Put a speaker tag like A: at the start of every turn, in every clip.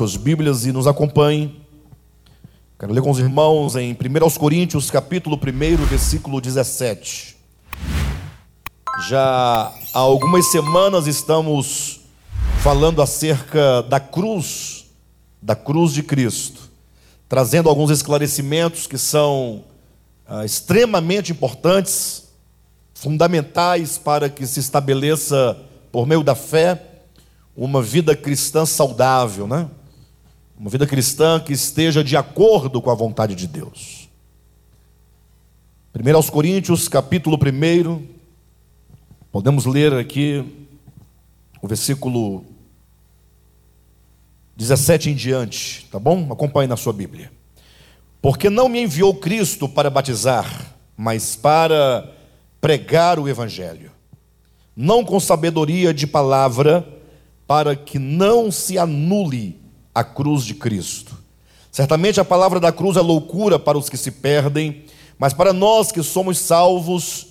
A: suas Bíblias e nos acompanhe. Quero ler com os irmãos em 1 Coríntios, capítulo 1, versículo 17. Já há algumas semanas estamos falando acerca da cruz, da cruz de Cristo, trazendo alguns esclarecimentos que são ah, extremamente importantes, fundamentais para que se estabeleça, por meio da fé, uma vida cristã saudável, né? Uma vida cristã que esteja de acordo com a vontade de Deus. 1 aos Coríntios, capítulo 1, podemos ler aqui o versículo 17 em diante, tá bom? Acompanhe na sua Bíblia. Porque não me enviou Cristo para batizar, mas para pregar o Evangelho, não com sabedoria de palavra, para que não se anule a cruz de Cristo. Certamente a palavra da cruz é loucura para os que se perdem, mas para nós que somos salvos,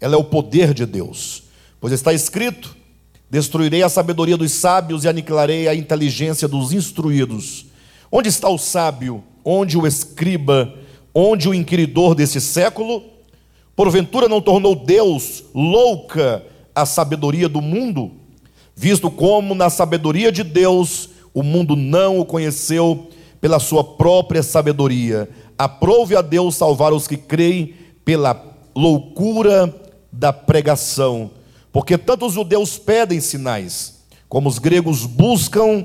A: ela é o poder de Deus. Pois está escrito: Destruirei a sabedoria dos sábios e aniquilarei a inteligência dos instruídos. Onde está o sábio? Onde o escriba? Onde o inquiridor desse século? Porventura não tornou Deus louca a sabedoria do mundo? visto como na sabedoria de Deus o mundo não o conheceu pela sua própria sabedoria. Aprove a Deus salvar os que creem pela loucura da pregação, porque tanto os judeus pedem sinais, como os gregos buscam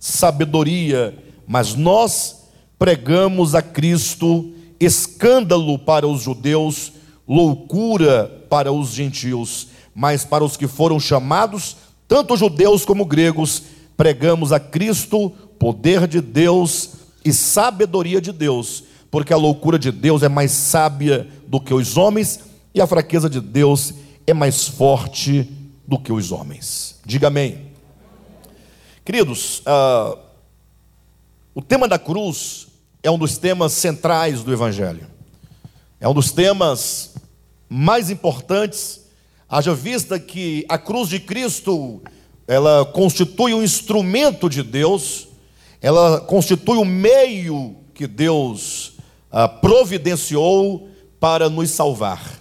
A: sabedoria, mas nós pregamos a Cristo escândalo para os judeus, loucura para os gentios, mas para os que foram chamados, tanto judeus como gregos, pregamos a Cristo, poder de Deus e sabedoria de Deus, porque a loucura de Deus é mais sábia do que os homens e a fraqueza de Deus é mais forte do que os homens. Diga amém. Queridos, uh, o tema da cruz é um dos temas centrais do Evangelho, é um dos temas mais importantes Haja vista que a cruz de Cristo, ela constitui um instrumento de Deus, ela constitui o um meio que Deus ah, providenciou para nos salvar.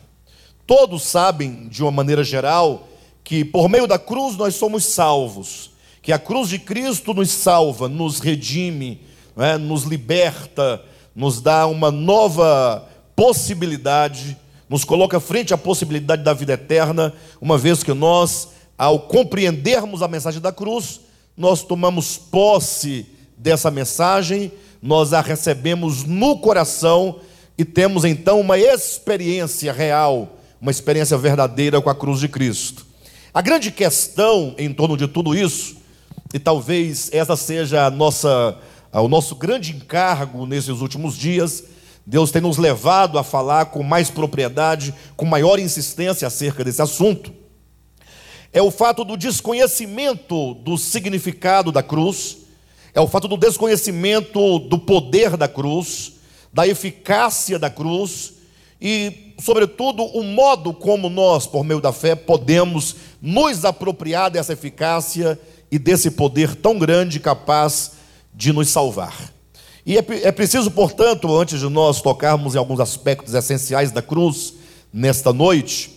A: Todos sabem, de uma maneira geral, que por meio da cruz nós somos salvos, que a cruz de Cristo nos salva, nos redime, é? nos liberta, nos dá uma nova possibilidade nos coloca frente à possibilidade da vida eterna, uma vez que nós, ao compreendermos a mensagem da cruz, nós tomamos posse dessa mensagem, nós a recebemos no coração e temos então uma experiência real, uma experiência verdadeira com a cruz de Cristo. A grande questão em torno de tudo isso, e talvez essa seja nossa, o nosso grande encargo nesses últimos dias, Deus tem nos levado a falar com mais propriedade, com maior insistência acerca desse assunto. É o fato do desconhecimento do significado da cruz, é o fato do desconhecimento do poder da cruz, da eficácia da cruz e, sobretudo, o modo como nós, por meio da fé, podemos nos apropriar dessa eficácia e desse poder tão grande capaz de nos salvar. E é, é preciso, portanto, antes de nós tocarmos em alguns aspectos essenciais da cruz, nesta noite,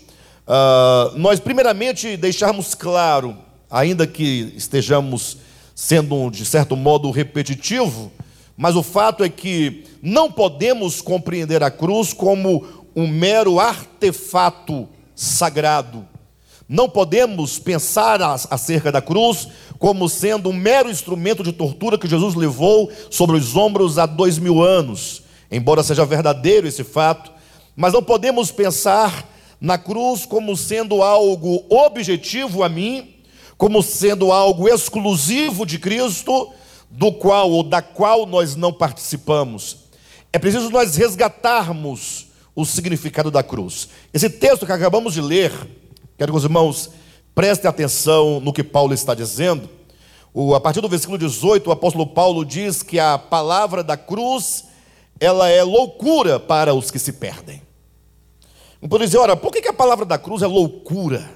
A: uh, nós primeiramente deixarmos claro, ainda que estejamos sendo de certo modo repetitivo, mas o fato é que não podemos compreender a cruz como um mero artefato sagrado. Não podemos pensar acerca da cruz como sendo um mero instrumento de tortura que Jesus levou sobre os ombros há dois mil anos, embora seja verdadeiro esse fato, mas não podemos pensar na cruz como sendo algo objetivo a mim, como sendo algo exclusivo de Cristo, do qual ou da qual nós não participamos. É preciso nós resgatarmos o significado da cruz. Esse texto que acabamos de ler, Quero que os irmãos prestem atenção no que Paulo está dizendo. O, a partir do versículo 18, o apóstolo Paulo diz que a palavra da cruz ela é loucura para os que se perdem. Poderia dizer, ora, por que, que a palavra da cruz é loucura?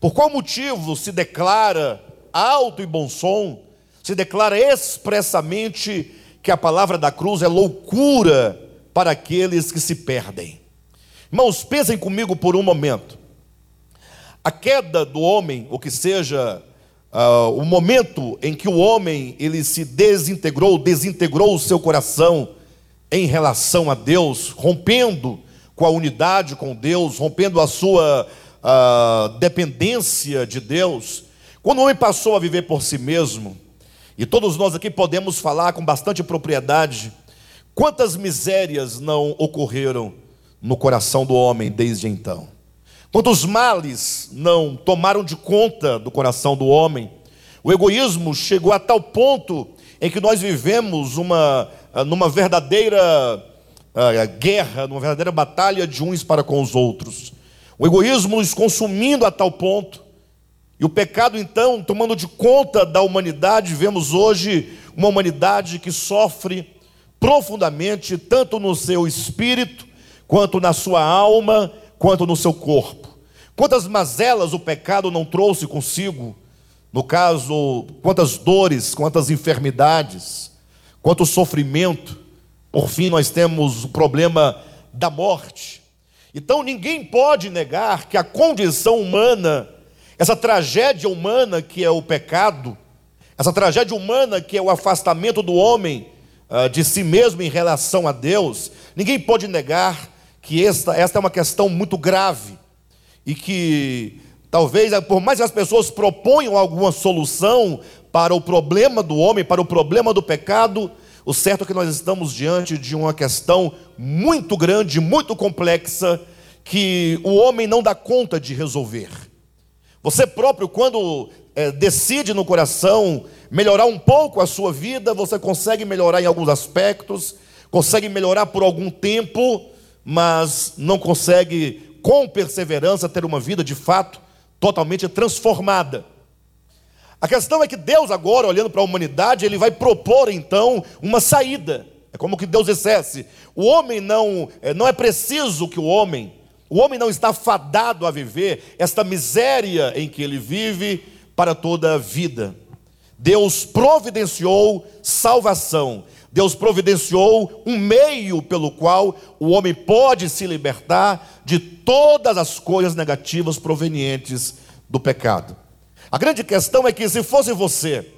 A: Por qual motivo se declara alto e bom som, se declara expressamente que a palavra da cruz é loucura para aqueles que se perdem. Irmãos, pensem comigo por um momento. A queda do homem, ou que seja uh, o momento em que o homem ele se desintegrou, desintegrou o seu coração em relação a Deus, rompendo com a unidade com Deus, rompendo a sua uh, dependência de Deus. Quando o homem passou a viver por si mesmo, e todos nós aqui podemos falar com bastante propriedade, quantas misérias não ocorreram no coração do homem desde então? Quantos males não tomaram de conta do coração do homem? O egoísmo chegou a tal ponto em que nós vivemos uma, numa verdadeira guerra, numa verdadeira batalha de uns para com os outros. O egoísmo nos consumindo a tal ponto. E o pecado, então, tomando de conta da humanidade, vemos hoje uma humanidade que sofre profundamente, tanto no seu espírito, quanto na sua alma, quanto no seu corpo. Quantas mazelas o pecado não trouxe consigo? No caso, quantas dores, quantas enfermidades, quanto sofrimento. Por fim, nós temos o problema da morte. Então, ninguém pode negar que a condição humana, essa tragédia humana que é o pecado, essa tragédia humana que é o afastamento do homem uh, de si mesmo em relação a Deus, ninguém pode negar que esta, esta é uma questão muito grave e que talvez, por mais que as pessoas proponham alguma solução para o problema do homem, para o problema do pecado, o certo é que nós estamos diante de uma questão muito grande, muito complexa, que o homem não dá conta de resolver. Você próprio, quando é, decide no coração melhorar um pouco a sua vida, você consegue melhorar em alguns aspectos, consegue melhorar por algum tempo, mas não consegue com perseverança, ter uma vida de fato totalmente transformada. A questão é que Deus, agora, olhando para a humanidade, ele vai propor então uma saída. É como que Deus dissesse: o homem não, é, não é preciso que o homem, o homem não está fadado a viver esta miséria em que ele vive para toda a vida. Deus providenciou salvação. Deus providenciou um meio pelo qual o homem pode se libertar de todas as coisas negativas provenientes do pecado. A grande questão é que se fosse você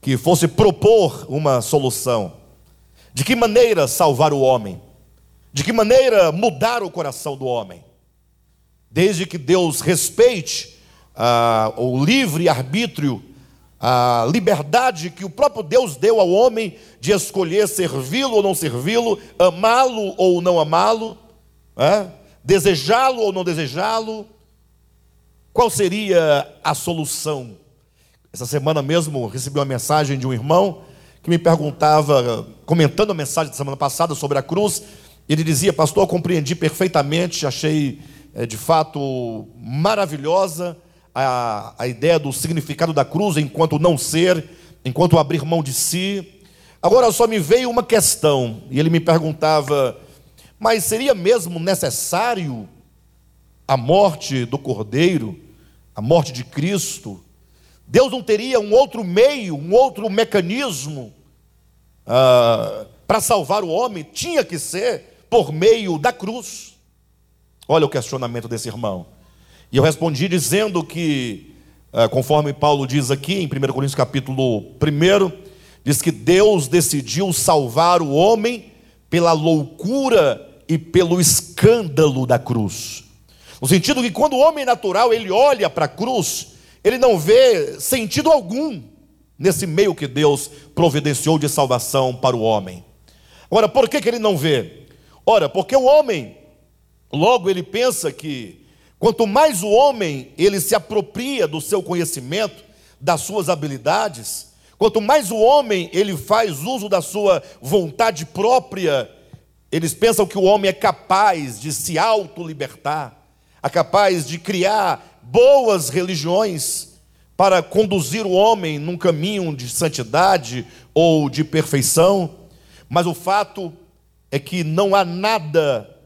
A: que fosse propor uma solução, de que maneira salvar o homem? De que maneira mudar o coração do homem? Desde que Deus respeite ah, o livre arbítrio a liberdade que o próprio Deus deu ao homem de escolher servi-lo ou não servi-lo, amá-lo ou não amá-lo, é? desejá-lo ou não desejá-lo. Qual seria a solução? Essa semana mesmo recebi uma mensagem de um irmão que me perguntava, comentando a mensagem da semana passada sobre a cruz, ele dizia: Pastor, eu compreendi perfeitamente, achei é, de fato maravilhosa a, a ideia do significado da cruz enquanto não ser, enquanto abrir mão de si. Agora só me veio uma questão, e ele me perguntava: mas seria mesmo necessário a morte do Cordeiro, a morte de Cristo? Deus não teria um outro meio, um outro mecanismo ah, para salvar o homem? Tinha que ser por meio da cruz. Olha o questionamento desse irmão. E eu respondi dizendo que, eh, conforme Paulo diz aqui em 1 Coríntios capítulo 1, diz que Deus decidiu salvar o homem pela loucura e pelo escândalo da cruz. No sentido que quando o homem natural ele olha para a cruz, ele não vê sentido algum nesse meio que Deus providenciou de salvação para o homem. Agora, por que, que ele não vê? Ora, porque o homem, logo ele pensa que Quanto mais o homem ele se apropria do seu conhecimento, das suas habilidades, quanto mais o homem ele faz uso da sua vontade própria, eles pensam que o homem é capaz de se auto-libertar, é capaz de criar boas religiões para conduzir o homem num caminho de santidade ou de perfeição, mas o fato é que não há nada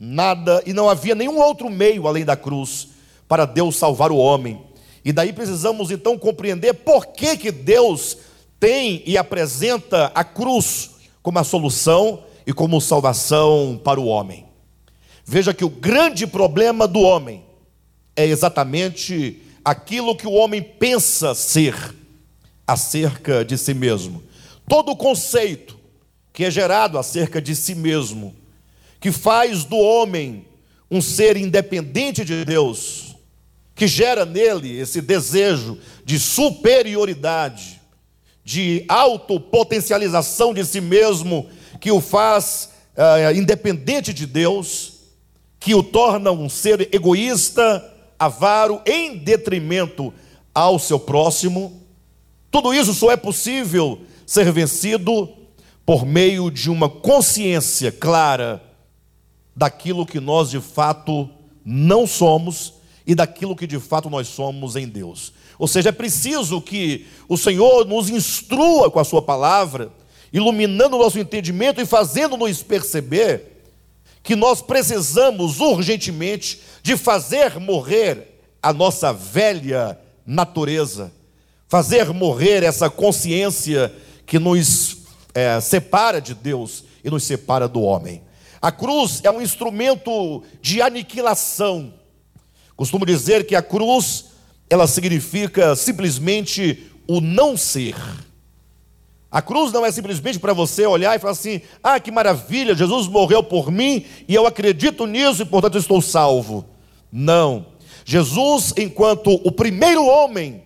A: nada, e não havia nenhum outro meio além da cruz para Deus salvar o homem. E daí precisamos então compreender por que, que Deus tem e apresenta a cruz como a solução e como salvação para o homem. Veja que o grande problema do homem é exatamente aquilo que o homem pensa ser acerca de si mesmo. Todo conceito que é gerado acerca de si mesmo, que faz do homem um ser independente de Deus, que gera nele esse desejo de superioridade, de autopotencialização de si mesmo, que o faz uh, independente de Deus, que o torna um ser egoísta, avaro, em detrimento ao seu próximo. Tudo isso só é possível ser vencido por meio de uma consciência clara daquilo que nós de fato não somos e daquilo que de fato nós somos em Deus. Ou seja, é preciso que o Senhor nos instrua com a Sua palavra, iluminando o nosso entendimento e fazendo-nos perceber que nós precisamos urgentemente de fazer morrer a nossa velha natureza, fazer morrer essa consciência que nos é, separa de Deus e nos separa do homem. A cruz é um instrumento de aniquilação. Costumo dizer que a cruz ela significa simplesmente o não ser. A cruz não é simplesmente para você olhar e falar assim: ah, que maravilha, Jesus morreu por mim e eu acredito nisso e portanto estou salvo. Não. Jesus, enquanto o primeiro homem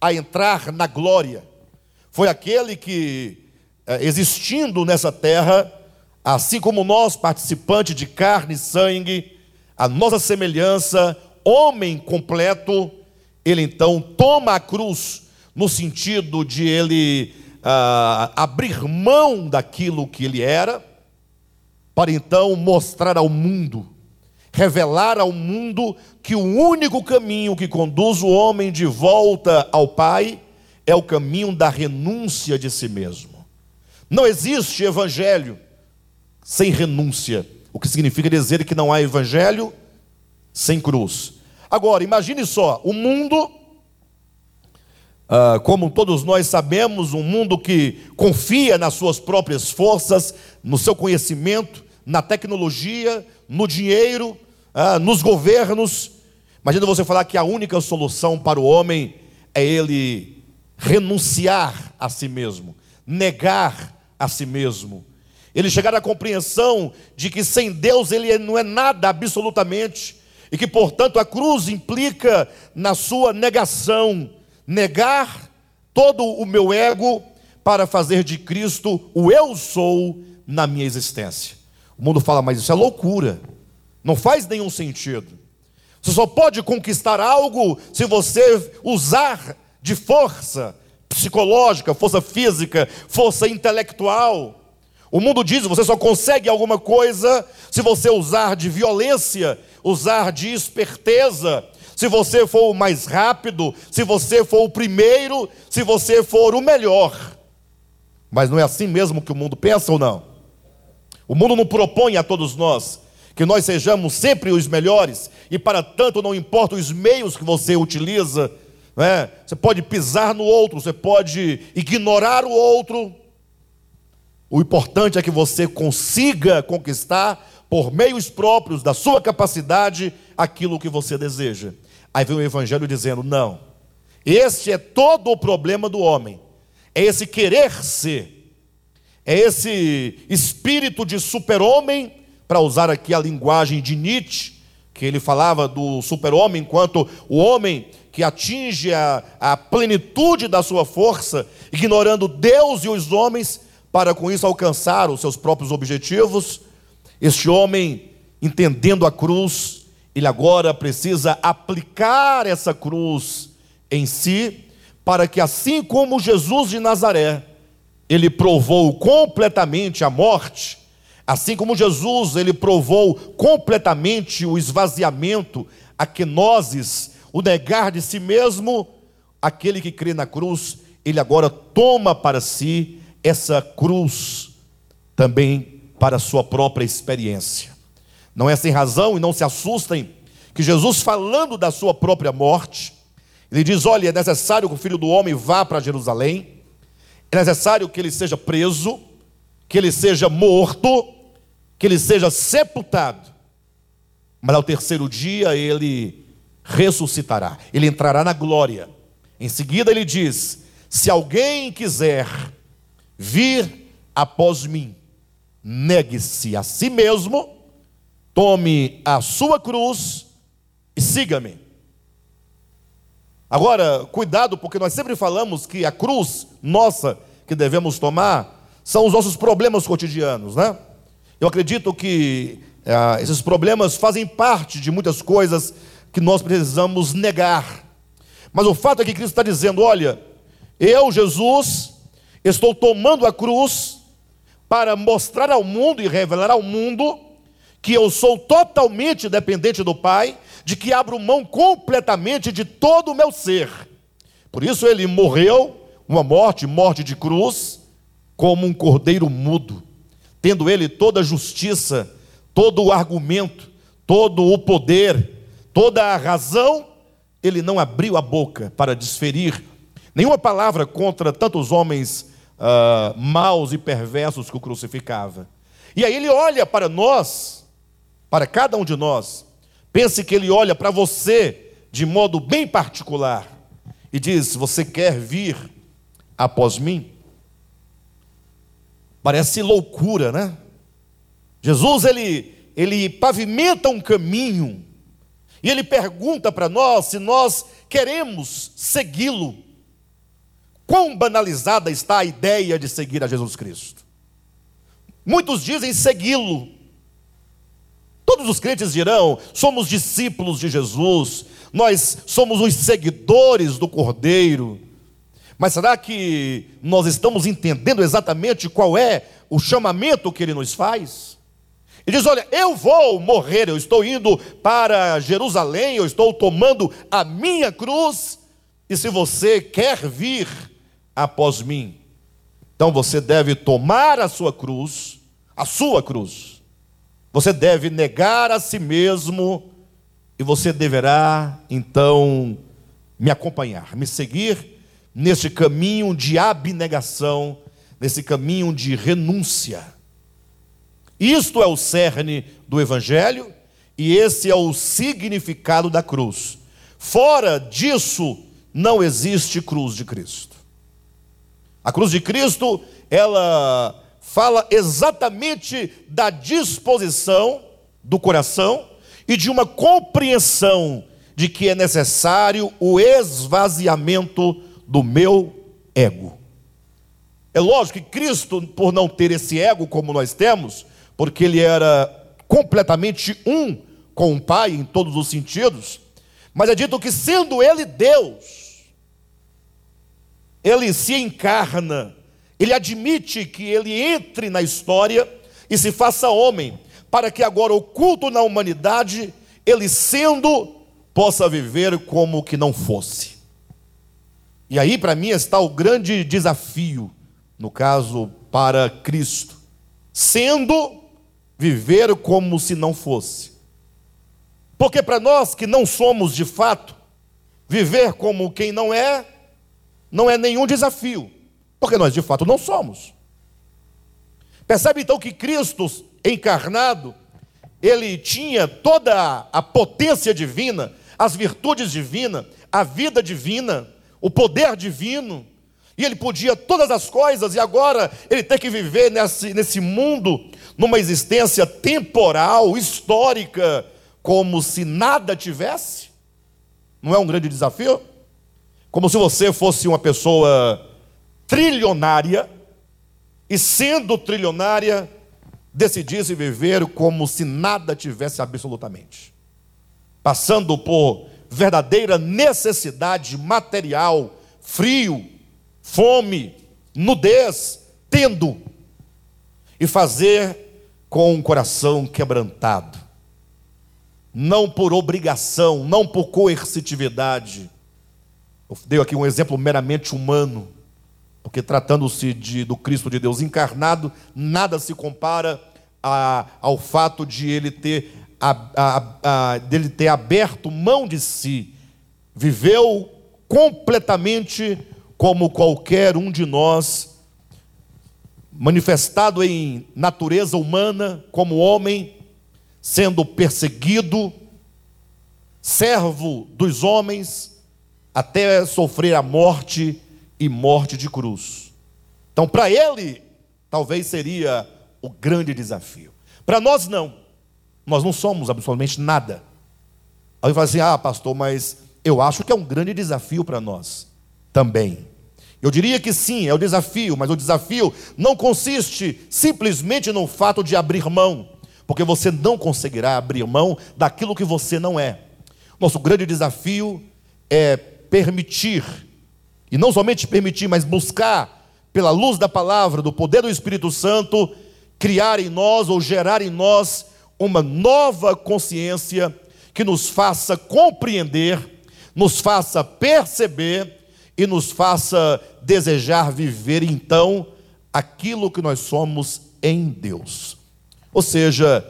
A: a entrar na glória, foi aquele que, eh, existindo nessa terra, assim como nós, participantes de carne e sangue, a nossa semelhança, homem completo, ele então toma a cruz no sentido de ele ah, abrir mão daquilo que ele era, para então mostrar ao mundo, revelar ao mundo que o único caminho que conduz o homem de volta ao Pai é o caminho da renúncia de si mesmo. Não existe evangelho sem renúncia, o que significa dizer que não há evangelho sem cruz. Agora, imagine só, o mundo Uh, como todos nós sabemos, um mundo que confia nas suas próprias forças, no seu conhecimento, na tecnologia, no dinheiro, uh, nos governos. Imagina você falar que a única solução para o homem é ele renunciar a si mesmo, negar a si mesmo. Ele chegar à compreensão de que sem Deus ele não é nada absolutamente, e que, portanto, a cruz implica na sua negação negar todo o meu ego para fazer de Cristo o eu sou na minha existência. O mundo fala, mas isso é loucura, não faz nenhum sentido. Você só pode conquistar algo se você usar de força psicológica, força física, força intelectual. O mundo diz: você só consegue alguma coisa se você usar de violência, usar de esperteza, se você for o mais rápido, se você for o primeiro, se você for o melhor. Mas não é assim mesmo que o mundo pensa ou não? O mundo não propõe a todos nós que nós sejamos sempre os melhores, e para tanto não importa os meios que você utiliza, né? você pode pisar no outro, você pode ignorar o outro. O importante é que você consiga conquistar, por meios próprios da sua capacidade, aquilo que você deseja. Aí vem o Evangelho dizendo: não, este é todo o problema do homem, é esse querer ser, é esse espírito de super-homem, para usar aqui a linguagem de Nietzsche, que ele falava do super-homem enquanto o homem que atinge a, a plenitude da sua força, ignorando Deus e os homens, para com isso alcançar os seus próprios objetivos. Este homem, entendendo a cruz, ele agora precisa aplicar essa cruz em si, para que assim como Jesus de Nazaré, ele provou completamente a morte, assim como Jesus, ele provou completamente o esvaziamento, a quenoses, o negar de si mesmo, aquele que crê na cruz, ele agora toma para si essa cruz também para a sua própria experiência. Não é sem razão, e não se assustem, que Jesus, falando da sua própria morte, ele diz: Olha, é necessário que o filho do homem vá para Jerusalém, é necessário que ele seja preso, que ele seja morto, que ele seja sepultado. Mas ao terceiro dia ele ressuscitará, ele entrará na glória. Em seguida ele diz: Se alguém quiser vir após mim, negue-se a si mesmo, tome a sua cruz e siga-me. Agora, cuidado, porque nós sempre falamos que a cruz nossa que devemos tomar são os nossos problemas cotidianos, né? Eu acredito que ah, esses problemas fazem parte de muitas coisas que nós precisamos negar. Mas o fato é que Cristo está dizendo: olha, eu, Jesus, estou tomando a cruz para mostrar ao mundo e revelar ao mundo que eu sou totalmente dependente do Pai, de que abro mão completamente de todo o meu ser. Por isso ele morreu, uma morte, morte de cruz, como um cordeiro mudo, tendo ele toda a justiça, todo o argumento, todo o poder, toda a razão, ele não abriu a boca para desferir nenhuma palavra contra tantos homens uh, maus e perversos que o crucificava. E aí ele olha para nós, para cada um de nós. Pense que ele olha para você de modo bem particular e diz: Você quer vir após mim? Parece loucura, né? Jesus ele, ele pavimenta um caminho e ele pergunta para nós se nós queremos segui-lo. Quão banalizada está a ideia de seguir a Jesus Cristo? Muitos dizem segui-lo, Todos os crentes dirão: somos discípulos de Jesus, nós somos os seguidores do Cordeiro. Mas será que nós estamos entendendo exatamente qual é o chamamento que ele nos faz? Ele diz: Olha, eu vou morrer, eu estou indo para Jerusalém, eu estou tomando a minha cruz, e se você quer vir após mim, então você deve tomar a sua cruz, a sua cruz você deve negar a si mesmo e você deverá então me acompanhar, me seguir nesse caminho de abnegação, nesse caminho de renúncia. Isto é o cerne do Evangelho e esse é o significado da cruz. Fora disso, não existe cruz de Cristo. A cruz de Cristo, ela fala exatamente da disposição do coração e de uma compreensão de que é necessário o esvaziamento do meu ego. É lógico que Cristo, por não ter esse ego como nós temos, porque ele era completamente um com o Pai em todos os sentidos, mas é dito que sendo ele Deus, ele se encarna ele admite que ele entre na história e se faça homem, para que agora, oculto na humanidade, ele sendo, possa viver como que não fosse. E aí, para mim, está o grande desafio, no caso, para Cristo: sendo, viver como se não fosse. Porque para nós que não somos de fato, viver como quem não é, não é nenhum desafio. Porque nós de fato não somos. Percebe então que Cristo encarnado, ele tinha toda a potência divina, as virtudes divinas, a vida divina, o poder divino, e ele podia todas as coisas, e agora ele tem que viver nesse, nesse mundo, numa existência temporal, histórica, como se nada tivesse? Não é um grande desafio? Como se você fosse uma pessoa trilionária e, sendo trilionária, decidisse viver como se nada tivesse absolutamente, passando por verdadeira necessidade material, frio, fome, nudez, tendo, e fazer com um coração quebrantado, não por obrigação, não por coercitividade. Eu dei aqui um exemplo meramente humano porque tratando-se do Cristo de Deus encarnado, nada se compara a, ao fato de ele ter, a, a, dele ter aberto mão de si, viveu completamente como qualquer um de nós manifestado em natureza humana, como homem, sendo perseguido, servo dos homens, até sofrer a morte e morte de cruz. Então, para ele, talvez seria o grande desafio. Para nós, não. Nós não somos absolutamente nada. Aí fala assim: ah, pastor, mas eu acho que é um grande desafio para nós também. Eu diria que sim, é o desafio, mas o desafio não consiste simplesmente no fato de abrir mão, porque você não conseguirá abrir mão daquilo que você não é. Nosso grande desafio é permitir, e não somente permitir, mas buscar, pela luz da palavra, do poder do Espírito Santo, criar em nós ou gerar em nós uma nova consciência que nos faça compreender, nos faça perceber e nos faça desejar viver então aquilo que nós somos em Deus. Ou seja,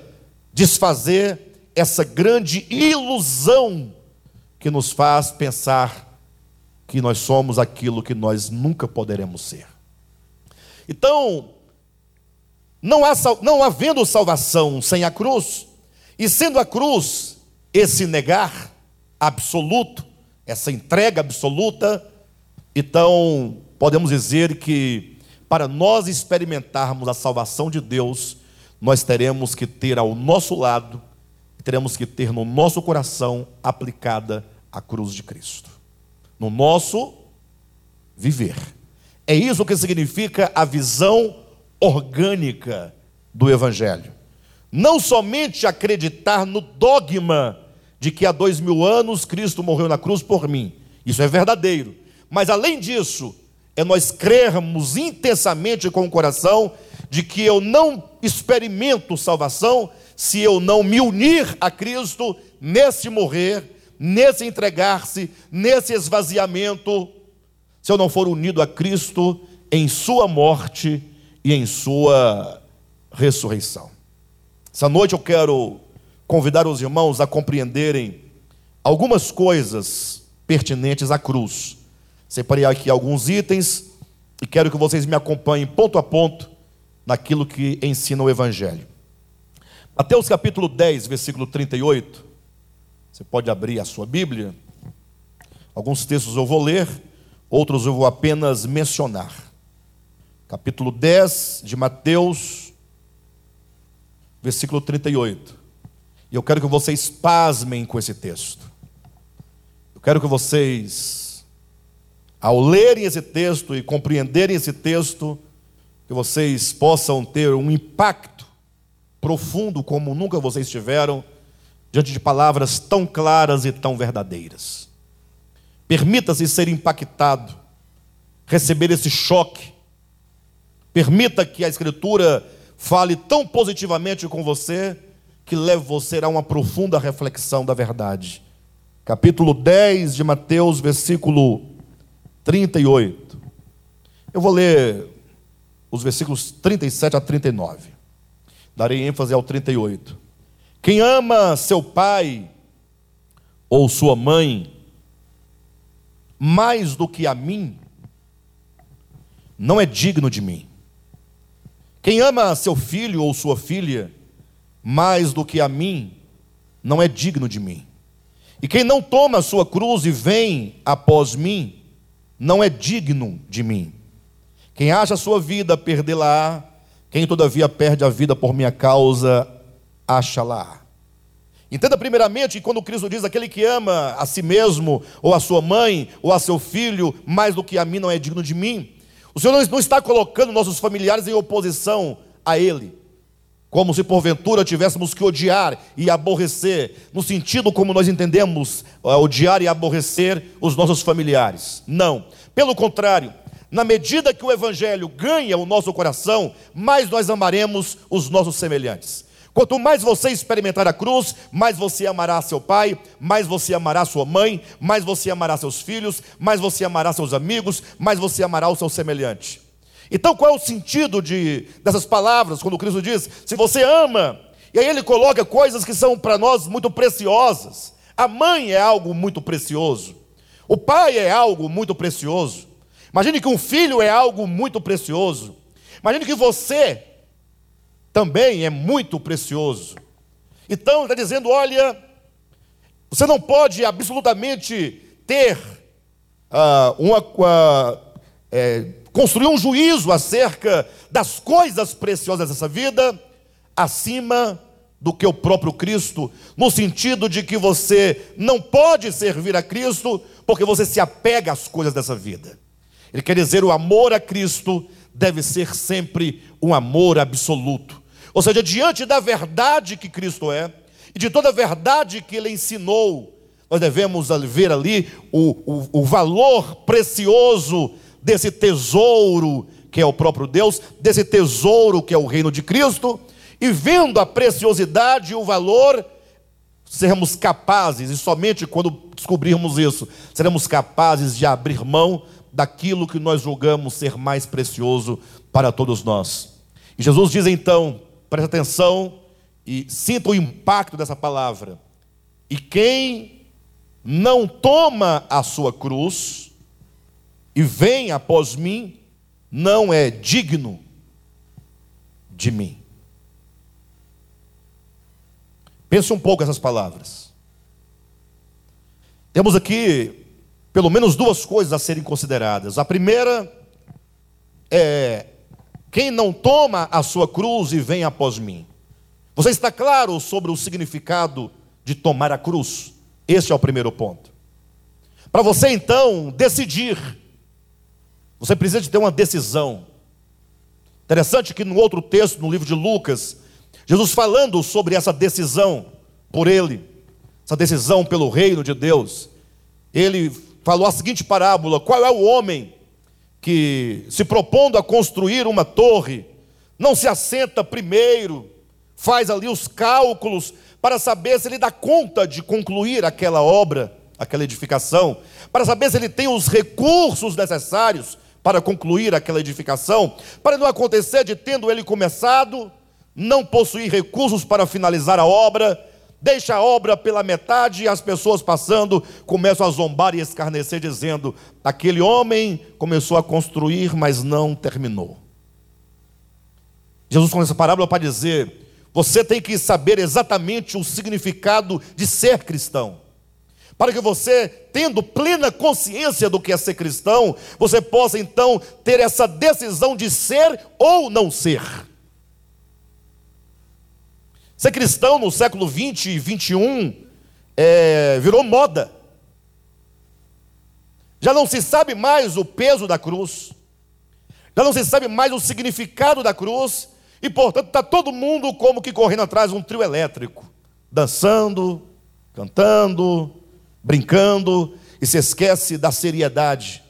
A: desfazer essa grande ilusão que nos faz pensar que nós somos aquilo que nós nunca poderemos ser. Então, não, há, não havendo salvação sem a cruz, e sendo a cruz esse negar absoluto, essa entrega absoluta, então podemos dizer que para nós experimentarmos a salvação de Deus, nós teremos que ter ao nosso lado teremos que ter no nosso coração aplicada a cruz de Cristo. No nosso viver. É isso que significa a visão orgânica do Evangelho. Não somente acreditar no dogma de que há dois mil anos Cristo morreu na cruz por mim. Isso é verdadeiro. Mas além disso, é nós crermos intensamente com o coração de que eu não experimento salvação se eu não me unir a Cristo nesse morrer, nesse entregar-se, nesse esvaziamento, se eu não for unido a Cristo em Sua morte e em Sua ressurreição. Essa noite eu quero convidar os irmãos a compreenderem algumas coisas pertinentes à cruz. Separei aqui alguns itens e quero que vocês me acompanhem ponto a ponto naquilo que ensina o Evangelho. Mateus capítulo 10, versículo 38. Você pode abrir a sua Bíblia. Alguns textos eu vou ler, outros eu vou apenas mencionar. Capítulo 10 de Mateus, versículo 38. E eu quero que vocês pasmem com esse texto. Eu quero que vocês, ao lerem esse texto e compreenderem esse texto, que vocês possam ter um impacto profundo como nunca vocês tiveram, diante de palavras tão claras e tão verdadeiras. Permita-se ser impactado, receber esse choque. Permita que a Escritura fale tão positivamente com você que leve você a uma profunda reflexão da verdade. Capítulo 10 de Mateus, versículo 38. Eu vou ler os versículos 37 a 39. Darei ênfase ao 38. Quem ama seu pai ou sua mãe mais do que a mim, não é digno de mim. Quem ama seu filho ou sua filha mais do que a mim, não é digno de mim. E quem não toma a sua cruz e vem após mim, não é digno de mim. Quem acha a sua vida, perdê-la-á, quem todavia perde a vida por minha causa, acha-la. Entenda primeiramente que quando Cristo diz aquele que ama a si mesmo, ou a sua mãe, ou a seu filho, mais do que a mim não é digno de mim, o Senhor não está colocando nossos familiares em oposição a Ele, como se porventura tivéssemos que odiar e aborrecer, no sentido como nós entendemos odiar e aborrecer os nossos familiares. Não, pelo contrário, na medida que o Evangelho ganha o nosso coração, mais nós amaremos os nossos semelhantes. Quanto mais você experimentar a cruz, mais você amará seu pai, mais você amará sua mãe, mais você amará seus filhos, mais você amará seus amigos, mais você amará o seu semelhante. Então, qual é o sentido de, dessas palavras quando Cristo diz: se você ama, e aí ele coloca coisas que são para nós muito preciosas. A mãe é algo muito precioso, o pai é algo muito precioso. Imagine que um filho é algo muito precioso. Imagine que você também é muito precioso. Então, está dizendo: olha, você não pode absolutamente ter uh, uma. Uh, é, construir um juízo acerca das coisas preciosas dessa vida acima do que o próprio Cristo, no sentido de que você não pode servir a Cristo porque você se apega às coisas dessa vida. Ele quer dizer o amor a Cristo deve ser sempre um amor absoluto. Ou seja, diante da verdade que Cristo é e de toda a verdade que ele ensinou, nós devemos ver ali o, o, o valor precioso desse tesouro que é o próprio Deus, desse tesouro que é o reino de Cristo, e vendo a preciosidade e o valor, seremos capazes, e somente quando descobrirmos isso, seremos capazes de abrir mão daquilo que nós julgamos ser mais precioso para todos nós. E Jesus diz então, preste atenção e sinta o impacto dessa palavra. E quem não toma a sua cruz e vem após mim, não é digno de mim. Pense um pouco essas palavras. Temos aqui pelo menos duas coisas a serem consideradas. A primeira é quem não toma a sua cruz e vem após mim. Você está claro sobre o significado de tomar a cruz? Este é o primeiro ponto. Para você então decidir, você precisa de ter uma decisão. Interessante que no outro texto, no livro de Lucas, Jesus falando sobre essa decisão por ele, essa decisão pelo reino de Deus, ele falou a seguinte parábola: qual é o homem que, se propondo a construir uma torre, não se assenta primeiro, faz ali os cálculos para saber se ele dá conta de concluir aquela obra, aquela edificação, para saber se ele tem os recursos necessários para concluir aquela edificação, para não acontecer de tendo ele começado, não possuir recursos para finalizar a obra, deixa a obra pela metade e as pessoas passando começam a zombar e escarnecer, dizendo: aquele homem começou a construir, mas não terminou. Jesus com essa parábola para dizer: você tem que saber exatamente o significado de ser cristão. Para que você, tendo plena consciência do que é ser cristão, você possa então ter essa decisão de ser ou não ser. Ser cristão no século 20 e 21 é, virou moda. Já não se sabe mais o peso da cruz, já não se sabe mais o significado da cruz, e portanto está todo mundo como que correndo atrás de um trio elétrico, dançando, cantando, brincando, e se esquece da seriedade.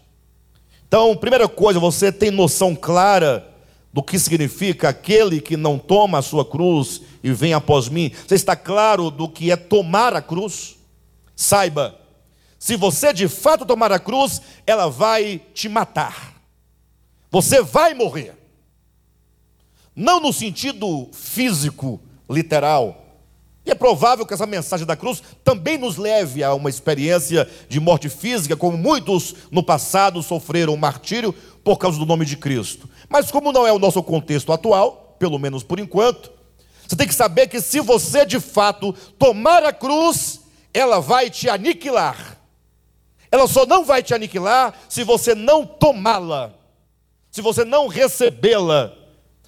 A: Então, primeira coisa, você tem noção clara do que significa aquele que não toma a sua cruz e vem após mim. Você está claro do que é tomar a cruz? Saiba, se você de fato tomar a cruz, ela vai te matar. Você vai morrer não no sentido físico, literal. E é provável que essa mensagem da cruz também nos leve a uma experiência de morte física, como muitos no passado sofreram martírio por causa do nome de Cristo. Mas, como não é o nosso contexto atual, pelo menos por enquanto, você tem que saber que se você de fato tomar a cruz, ela vai te aniquilar. Ela só não vai te aniquilar se você não tomá-la, se você não recebê-la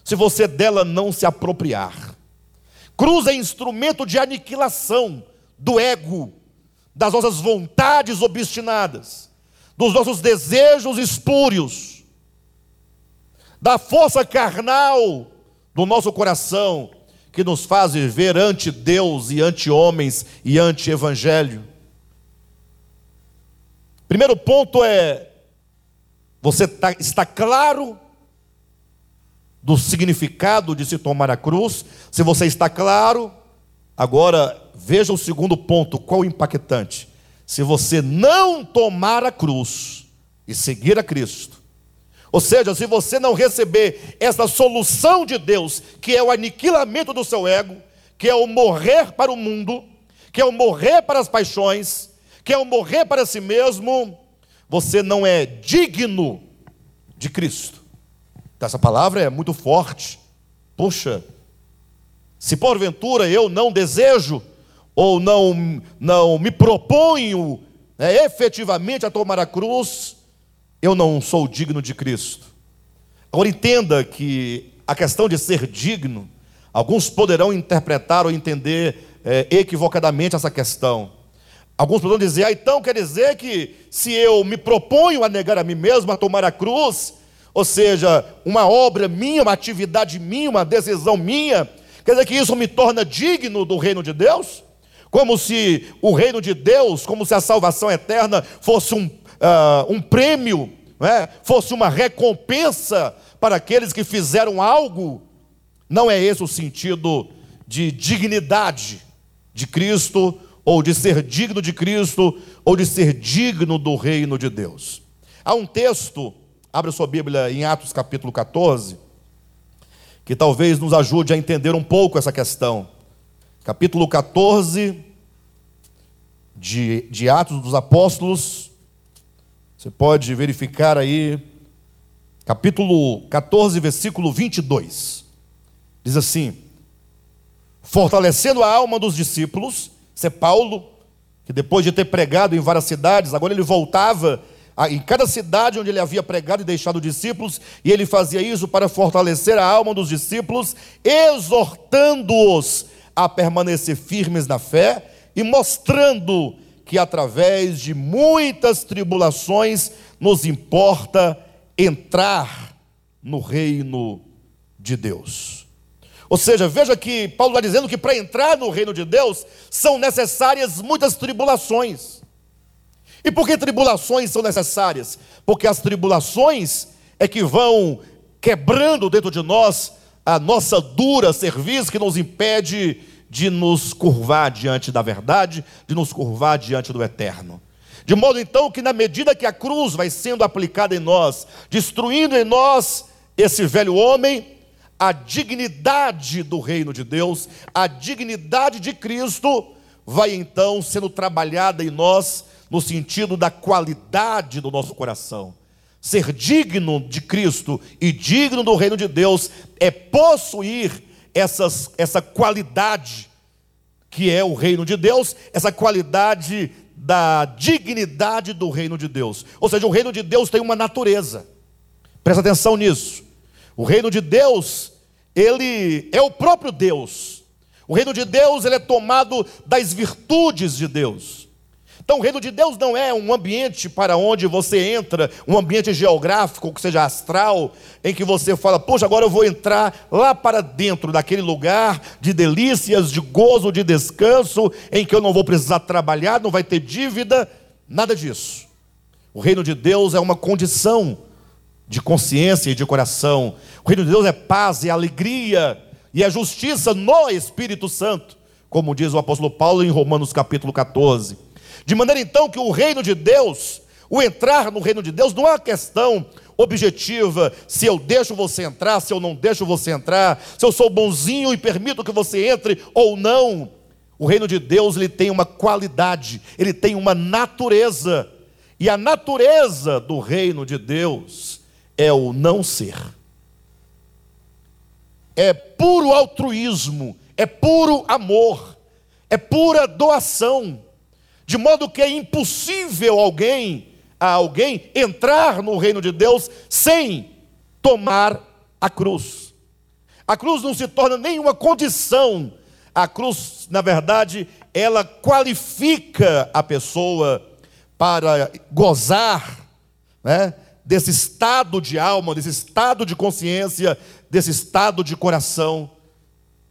A: se você dela não se apropriar. Cruz é instrumento de aniquilação do ego, das nossas vontades obstinadas, dos nossos desejos espúrios, da força carnal do nosso coração, que nos faz viver ante Deus e ante homens e ante Evangelho. Primeiro ponto é: você tá, está claro do significado de se tomar a cruz. Se você está claro, agora veja o segundo ponto, qual impactante. Se você não tomar a cruz e seguir a Cristo, ou seja, se você não receber essa solução de Deus, que é o aniquilamento do seu ego, que é o morrer para o mundo, que é o morrer para as paixões, que é o morrer para si mesmo, você não é digno de Cristo. Então, essa palavra é muito forte. Puxa, se porventura eu não desejo ou não, não me proponho né, efetivamente a tomar a cruz, eu não sou digno de Cristo. Agora entenda que a questão de ser digno, alguns poderão interpretar ou entender é, equivocadamente essa questão. Alguns poderão dizer, ah, então quer dizer que se eu me proponho a negar a mim mesmo, a tomar a cruz, ou seja, uma obra minha, uma atividade minha, uma decisão minha, quer dizer que isso me torna digno do reino de Deus? Como se o reino de Deus, como se a salvação eterna fosse um, uh, um prêmio, é? fosse uma recompensa para aqueles que fizeram algo. Não é esse o sentido de dignidade de Cristo ou de ser digno de Cristo, ou de ser digno do reino de Deus. Há um texto, abre sua Bíblia em Atos capítulo 14, que talvez nos ajude a entender um pouco essa questão. Capítulo 14 de, de Atos dos Apóstolos, você pode verificar aí, capítulo 14, versículo 22. Diz assim: Fortalecendo a alma dos discípulos, ser Paulo, que depois de ter pregado em várias cidades, agora ele voltava em cada cidade onde ele havia pregado e deixado discípulos, e ele fazia isso para fortalecer a alma dos discípulos, exortando-os a permanecer firmes na fé e mostrando que através de muitas tribulações nos importa entrar no reino de Deus. Ou seja, veja que Paulo está dizendo que para entrar no reino de Deus são necessárias muitas tribulações. E por que tribulações são necessárias? Porque as tribulações é que vão quebrando dentro de nós a nossa dura serviço que nos impede de nos curvar diante da verdade, de nos curvar diante do eterno. De modo então que, na medida que a cruz vai sendo aplicada em nós, destruindo em nós esse velho homem, a dignidade do reino de Deus, a dignidade de Cristo, vai então sendo trabalhada em nós no sentido da qualidade do nosso coração. Ser digno de Cristo e digno do reino de Deus é possuir essas, essa qualidade que é o reino de Deus, essa qualidade da dignidade do reino de Deus. Ou seja, o reino de Deus tem uma natureza. Presta atenção nisso. O reino de Deus, ele é o próprio Deus. O reino de Deus, ele é tomado das virtudes de Deus. Então, o reino de Deus não é um ambiente para onde você entra, um ambiente geográfico, que seja astral, em que você fala, poxa, agora eu vou entrar lá para dentro daquele lugar de delícias, de gozo, de descanso, em que eu não vou precisar trabalhar, não vai ter dívida, nada disso. O reino de Deus é uma condição de consciência e de coração. O reino de Deus é paz e alegria e é justiça no Espírito Santo, como diz o apóstolo Paulo em Romanos capítulo 14. De maneira então que o reino de Deus, o entrar no reino de Deus não é uma questão objetiva, se eu deixo você entrar, se eu não deixo você entrar, se eu sou bonzinho e permito que você entre ou não. O reino de Deus ele tem uma qualidade, ele tem uma natureza. E a natureza do reino de Deus é o não ser. É puro altruísmo, é puro amor, é pura doação. De modo que é impossível alguém, a alguém entrar no reino de Deus sem tomar a cruz. A cruz não se torna nenhuma condição. A cruz, na verdade, ela qualifica a pessoa para gozar, né? desse estado de alma, desse estado de consciência, desse estado de coração,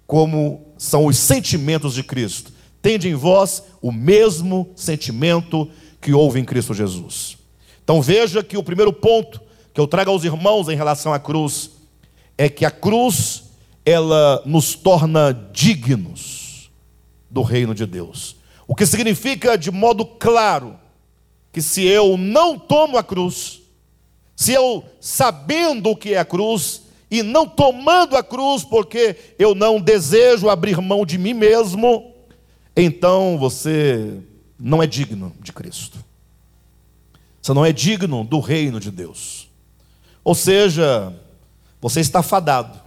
A: como são os sentimentos de Cristo. Tende em vós o mesmo sentimento que houve em Cristo Jesus. Então veja que o primeiro ponto que eu trago aos irmãos em relação à cruz é que a cruz ela nos torna dignos do reino de Deus. O que significa de modo claro que se eu não tomo a cruz, se eu, sabendo o que é a cruz, e não tomando a cruz, porque eu não desejo abrir mão de mim mesmo, então você não é digno de Cristo. Você não é digno do reino de Deus. Ou seja, você está fadado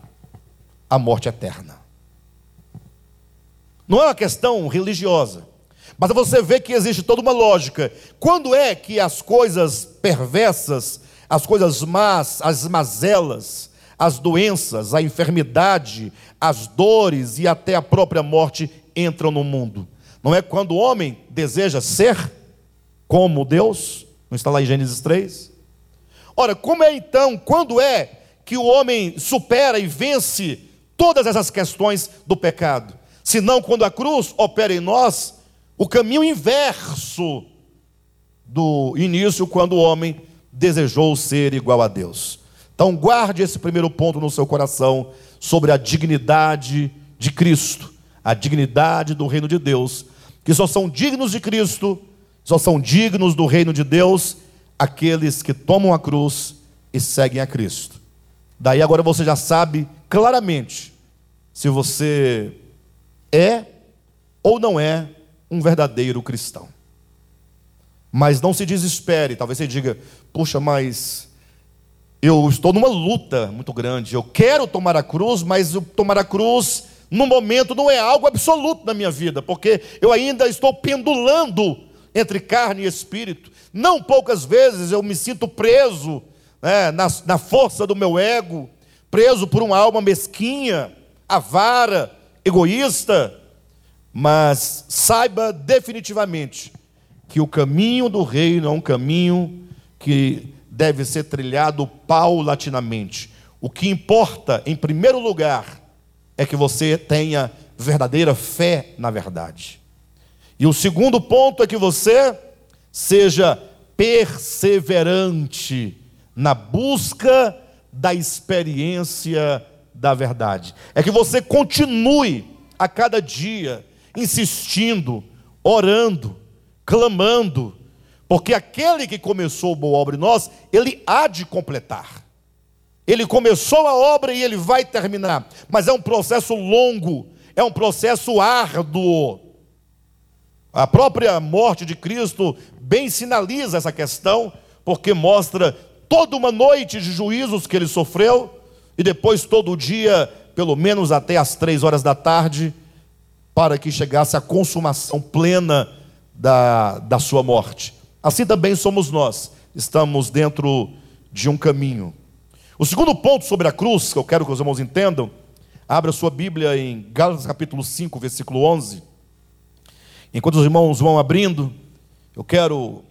A: à morte eterna. Não é uma questão religiosa, mas você vê que existe toda uma lógica. Quando é que as coisas perversas, as coisas más, as mazelas, as doenças, a enfermidade, as dores e até a própria morte entram no mundo? Não é quando o homem deseja ser como Deus? Não está lá em Gênesis 3? Ora, como é então, quando é que o homem supera e vence todas essas questões do pecado? Senão quando a cruz opera em nós o caminho inverso do início, quando o homem desejou ser igual a Deus. Então, guarde esse primeiro ponto no seu coração sobre a dignidade de Cristo, a dignidade do reino de Deus, que só são dignos de Cristo, só são dignos do reino de Deus aqueles que tomam a cruz e seguem a Cristo. Daí agora você já sabe claramente se você é ou não é um verdadeiro cristão. Mas não se desespere, talvez você diga: puxa, mas eu estou numa luta muito grande. Eu quero tomar a cruz, mas tomar a cruz no momento não é algo absoluto na minha vida, porque eu ainda estou pendulando entre carne e espírito. Não poucas vezes eu me sinto preso né, na, na força do meu ego, preso por uma alma mesquinha, avara, egoísta, mas saiba definitivamente que o caminho do reino é um caminho que deve ser trilhado paulatinamente. O que importa, em primeiro lugar, é que você tenha verdadeira fé na verdade. E o segundo ponto é que você seja perseverante na busca da experiência da verdade. É que você continue a cada dia insistindo, orando, clamando, porque aquele que começou boa obra em nós, ele há de completar. Ele começou a obra e ele vai terminar, mas é um processo longo, é um processo árduo. A própria morte de Cristo bem sinaliza essa questão, porque mostra toda uma noite de juízos que ele sofreu, e depois todo o dia, pelo menos até as três horas da tarde, para que chegasse a consumação plena da, da sua morte. Assim também somos nós, estamos dentro de um caminho. O segundo ponto sobre a cruz, que eu quero que os irmãos entendam, abra sua Bíblia em Gálatas capítulo 5, versículo 11. Enquanto os irmãos vão abrindo, eu quero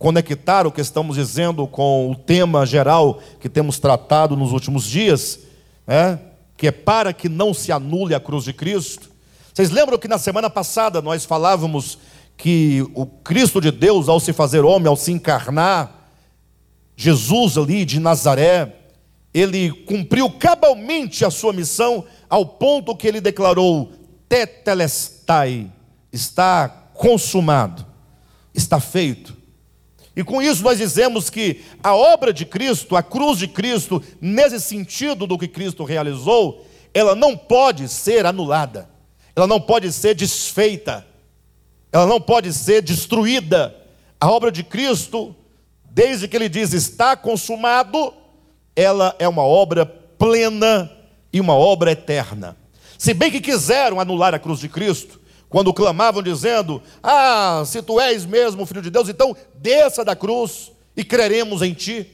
A: conectar o que estamos dizendo com o tema geral que temos tratado nos últimos dias, né? que é para que não se anule a cruz de Cristo. Vocês lembram que na semana passada nós falávamos que o Cristo de Deus, ao se fazer homem, ao se encarnar, Jesus ali de Nazaré, ele cumpriu cabalmente a sua missão ao ponto que ele declarou: Tetelestai, está consumado, está feito. E com isso nós dizemos que a obra de Cristo, a cruz de Cristo, nesse sentido do que Cristo realizou, ela não pode ser anulada ela não pode ser desfeita, ela não pode ser destruída. A obra de Cristo, desde que ele diz está consumado, ela é uma obra plena e uma obra eterna. Se bem que quiseram anular a cruz de Cristo, quando clamavam dizendo: Ah, se tu és mesmo filho de Deus, então desça da cruz e creremos em ti.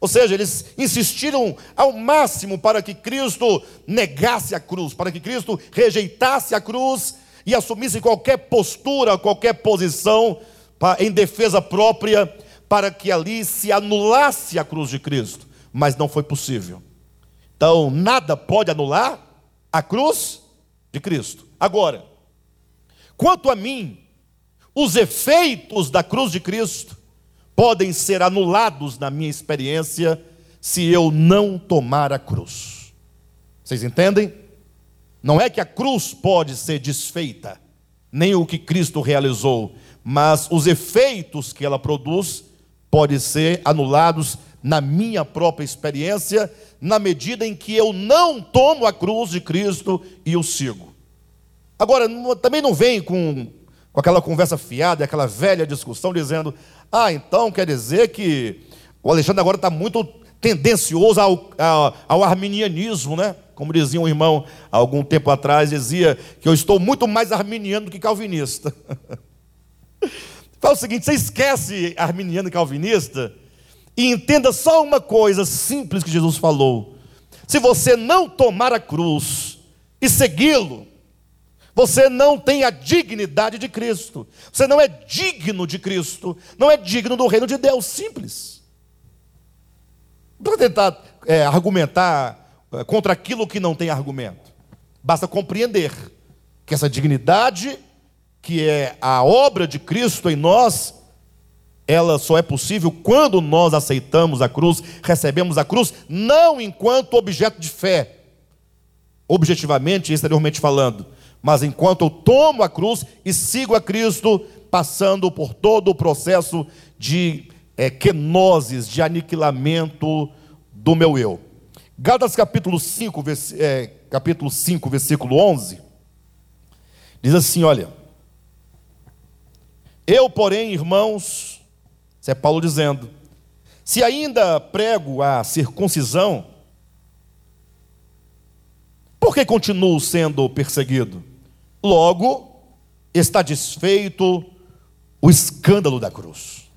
A: Ou seja, eles insistiram ao máximo para que Cristo negasse a cruz, para que Cristo rejeitasse a cruz e assumisse qualquer postura, qualquer posição em defesa própria, para que ali se anulasse a cruz de Cristo. Mas não foi possível. Então, nada pode anular a cruz de Cristo. Agora, quanto a mim, os efeitos da cruz de Cristo podem ser anulados na minha experiência se eu não tomar a cruz. Vocês entendem? Não é que a cruz pode ser desfeita, nem o que Cristo realizou, mas os efeitos que ela produz podem ser anulados na minha própria experiência, na medida em que eu não tomo a cruz de Cristo e o sigo. Agora, também não vem com, com aquela conversa fiada, aquela velha discussão dizendo: ah, então quer dizer que o Alexandre agora está muito tendencioso ao, ao, ao, arminianismo, né? Como dizia um irmão algum tempo atrás, dizia que eu estou muito mais arminiano do que calvinista. Fala o seguinte: você esquece arminiano e calvinista e entenda só uma coisa simples que Jesus falou. Se você não tomar a cruz e segui-lo, você não tem a dignidade de Cristo. Você não é digno de Cristo. Não é digno do reino de Deus. Simples. Precisa tentar é, argumentar é, contra aquilo que não tem argumento. Basta compreender que essa dignidade, que é a obra de Cristo em nós, ela só é possível quando nós aceitamos a cruz, recebemos a cruz, não enquanto objeto de fé, objetivamente e exteriormente falando, mas enquanto eu tomo a cruz e sigo a Cristo, passando por todo o processo de é, quenoses, de aniquilamento do meu eu. Gálatas capítulo 5, vers, é, capítulo 5, versículo 11, diz assim: olha, eu, porém, irmãos, isso é Paulo dizendo: se ainda prego a circuncisão, por que continuo sendo perseguido? Logo, está desfeito o escândalo da cruz.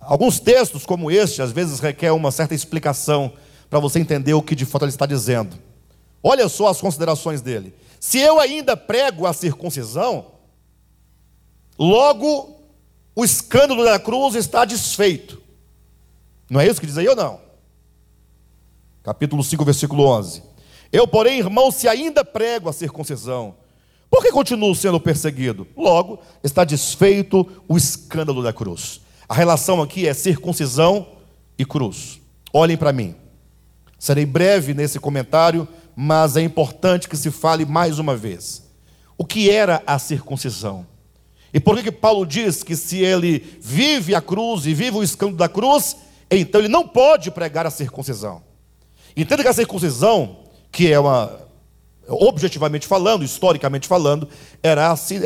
A: Alguns textos, como este, às vezes requer uma certa explicação para você entender o que de fato ele está dizendo. Olha só as considerações dele. Se eu ainda prego a circuncisão, logo o escândalo da cruz está desfeito. Não é isso que diz aí ou não? Capítulo 5, versículo 11. Eu, porém, irmão, se ainda prego a circuncisão, por que continuo sendo perseguido? Logo, está desfeito o escândalo da cruz. A relação aqui é circuncisão e cruz. Olhem para mim. Serei breve nesse comentário, mas é importante que se fale mais uma vez. O que era a circuncisão? E por que, que Paulo diz que se ele vive a cruz e vive o escândalo da cruz, então ele não pode pregar a circuncisão? Entenda que a circuncisão, que é uma, objetivamente falando, historicamente falando, era assim,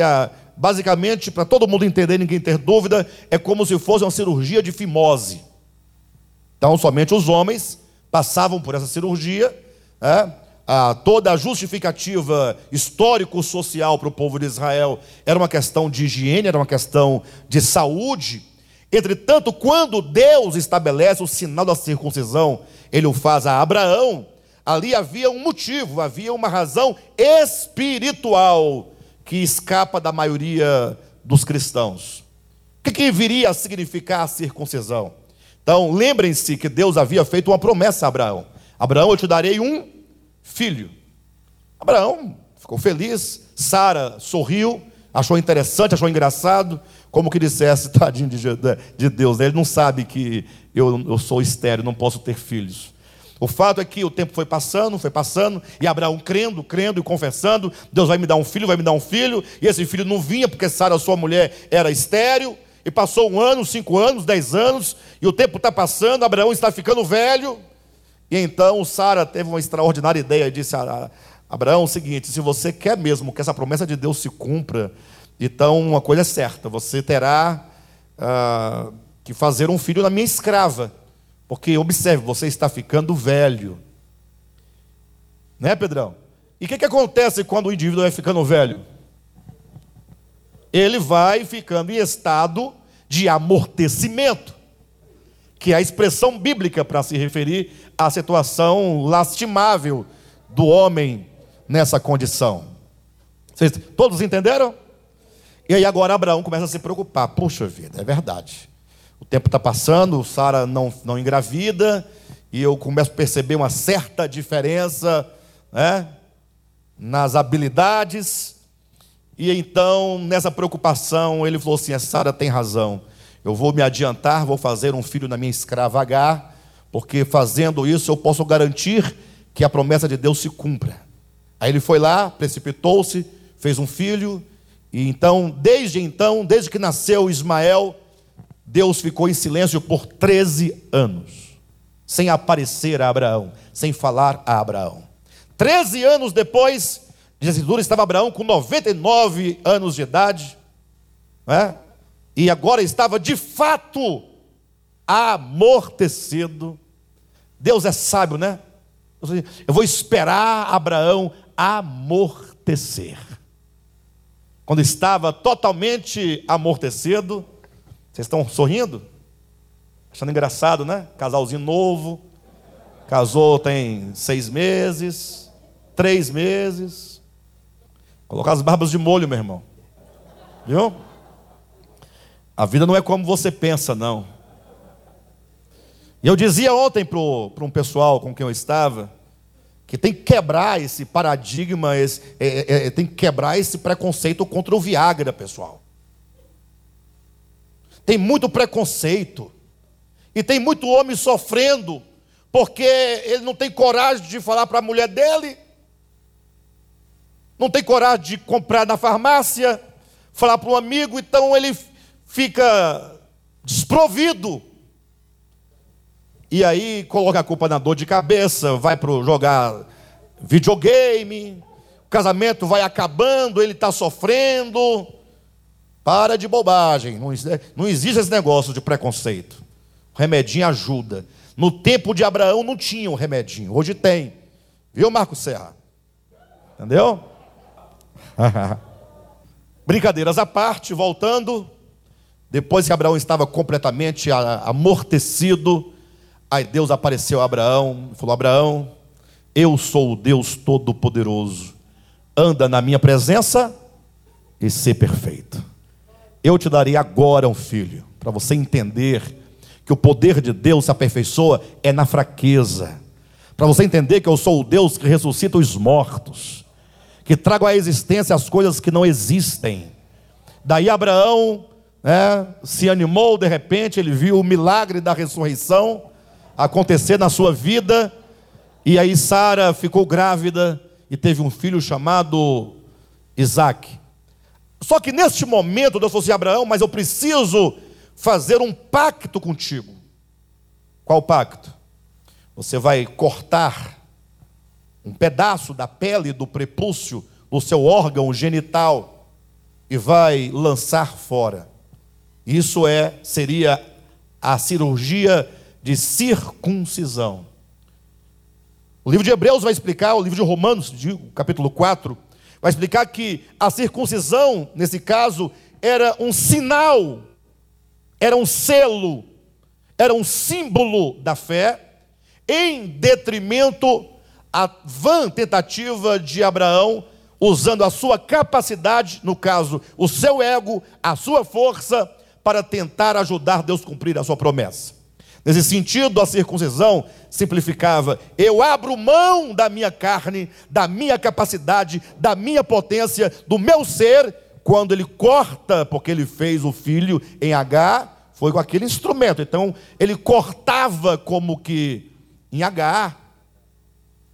A: basicamente, para todo mundo entender, ninguém ter dúvida, é como se fosse uma cirurgia de fimose. Então, somente os homens passavam por essa cirurgia, é, a, toda a justificativa histórico-social para o povo de Israel era uma questão de higiene, era uma questão de saúde. Entretanto, quando Deus estabelece o sinal da circuncisão, ele o faz a Abraão, ali havia um motivo, havia uma razão espiritual que escapa da maioria dos cristãos. O que, que viria a significar a circuncisão? Então, lembrem-se que Deus havia feito uma promessa a Abraão: Abraão, eu te darei um filho. Abraão ficou feliz, Sara sorriu, achou interessante, achou engraçado, como que dissesse, tadinho de, de Deus, ele não sabe que eu, eu sou estéreo, não posso ter filhos. O fato é que o tempo foi passando, foi passando, e Abraão crendo, crendo e confessando: Deus vai me dar um filho, vai me dar um filho, e esse filho não vinha porque Sara, sua mulher, era estéreo, e passou um ano, cinco anos, dez anos, e o tempo está passando, Abraão está ficando velho, e então Sara teve uma extraordinária ideia e disse a Abraão o seguinte: se você quer mesmo que essa promessa de Deus se cumpra, então uma coisa é certa, você terá ah, que fazer um filho na minha escrava. Porque observe, você está ficando velho. Né, Pedrão? E o que, que acontece quando o indivíduo vai ficando velho? Ele vai ficando em estado de amortecimento que é a expressão bíblica para se referir à situação lastimável do homem nessa condição. Vocês todos entenderam? E aí agora Abraão começa a se preocupar. Puxa vida, é verdade. O tempo está passando, Sara não, não engravida, e eu começo a perceber uma certa diferença né, nas habilidades. E então, nessa preocupação, ele falou assim: a Sara tem razão. Eu vou me adiantar, vou fazer um filho na minha escrava H, porque fazendo isso eu posso garantir que a promessa de Deus se cumpra. Aí ele foi lá, precipitou-se, fez um filho, e então, desde então, desde que nasceu Ismael, Deus ficou em silêncio por 13 anos, sem aparecer a Abraão, sem falar a Abraão. 13 anos depois, a Escritura, estava Abraão com 99 anos de idade, é? e agora estava de fato amortecido Deus é sábio, né? Eu vou esperar Abraão amortecer. Quando estava totalmente amortecido, vocês estão sorrindo? Achando engraçado, né? Casalzinho novo, casou tem seis meses, três meses. Colocar as barbas de molho, meu irmão. Viu? A vida não é como você pensa, não. E eu dizia ontem para um pessoal com quem eu estava, que tem que quebrar esse paradigma, esse, é, é, é, tem que quebrar esse preconceito contra o Viagra, pessoal. Tem muito preconceito. E tem muito homem sofrendo, porque ele não tem coragem de falar para a mulher dele, não tem coragem de comprar na farmácia, falar para um amigo, então ele fica desprovido. E aí coloca a culpa na dor de cabeça, vai para jogar videogame, o casamento vai acabando, ele está sofrendo. Para de bobagem, não, não existe esse negócio de preconceito. O remedinho ajuda. No tempo de Abraão não tinha um remedinho, hoje tem. Viu, Marco Serra? Entendeu? Brincadeiras à parte, voltando. Depois que Abraão estava completamente amortecido, Aí Deus apareceu a Abraão e falou: Abraão, eu sou o Deus Todo-Poderoso, anda na minha presença e ser perfeito. Eu te darei agora um filho, para você entender que o poder de Deus se aperfeiçoa é na fraqueza, para você entender que eu sou o Deus que ressuscita os mortos, que trago à existência as coisas que não existem. Daí Abraão né, se animou de repente, ele viu o milagre da ressurreição acontecer na sua vida. E aí Sara ficou grávida e teve um filho chamado Isaac. Só que neste momento Deus falou assim: Abraão, mas eu preciso fazer um pacto contigo. Qual pacto? Você vai cortar um pedaço da pele do prepúcio do seu órgão genital e vai lançar fora. Isso é seria a cirurgia de circuncisão. O livro de Hebreus vai explicar, o livro de Romanos, capítulo 4, vai explicar que a circuncisão, nesse caso, era um sinal, era um selo, era um símbolo da fé, em detrimento à vã tentativa de Abraão, usando a sua capacidade, no caso, o seu ego, a sua força, para tentar ajudar Deus a cumprir a sua promessa. Nesse sentido, a circuncisão simplificava: eu abro mão da minha carne, da minha capacidade, da minha potência, do meu ser, quando ele corta, porque ele fez o filho em H, foi com aquele instrumento. Então, ele cortava como que em H.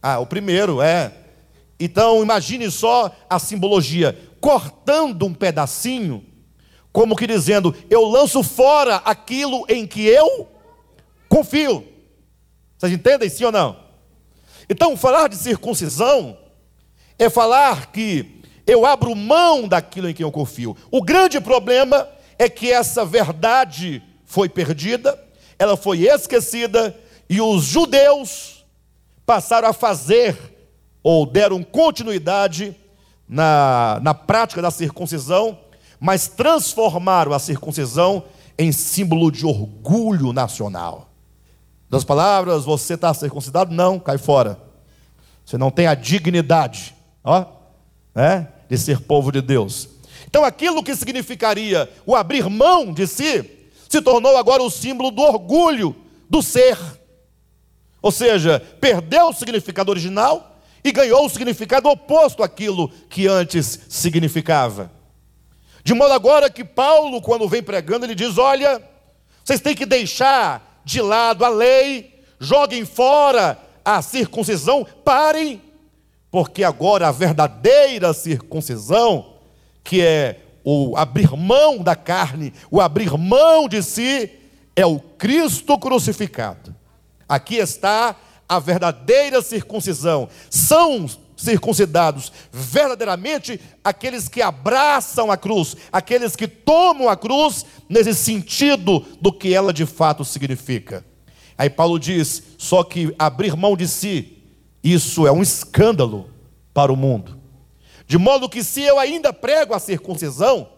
A: Ah, o primeiro, é. Então, imagine só a simbologia: cortando um pedacinho, como que dizendo, eu lanço fora aquilo em que eu confio. Vocês entendem sim ou não? Então, falar de circuncisão é falar que eu abro mão daquilo em que eu confio. O grande problema é que essa verdade foi perdida, ela foi esquecida e os judeus passaram a fazer ou deram continuidade na, na prática da circuncisão, mas transformaram a circuncisão em símbolo de orgulho nacional. Das palavras, você está circuncidado? Não, cai fora. Você não tem a dignidade, ó, né, de ser povo de Deus. Então, aquilo que significaria o abrir mão de si, se tornou agora o símbolo do orgulho do ser. Ou seja, perdeu o significado original e ganhou o significado oposto àquilo que antes significava. De modo agora que Paulo, quando vem pregando, ele diz: Olha, vocês têm que deixar de lado a lei, joguem fora a circuncisão, parem, porque agora a verdadeira circuncisão, que é o abrir mão da carne, o abrir mão de si, é o Cristo crucificado. Aqui está a verdadeira circuncisão. São circuncidados verdadeiramente aqueles que abraçam a cruz, aqueles que tomam a cruz nesse sentido do que ela de fato significa. Aí Paulo diz: só que abrir mão de si, isso é um escândalo para o mundo. De modo que se eu ainda prego a circuncisão,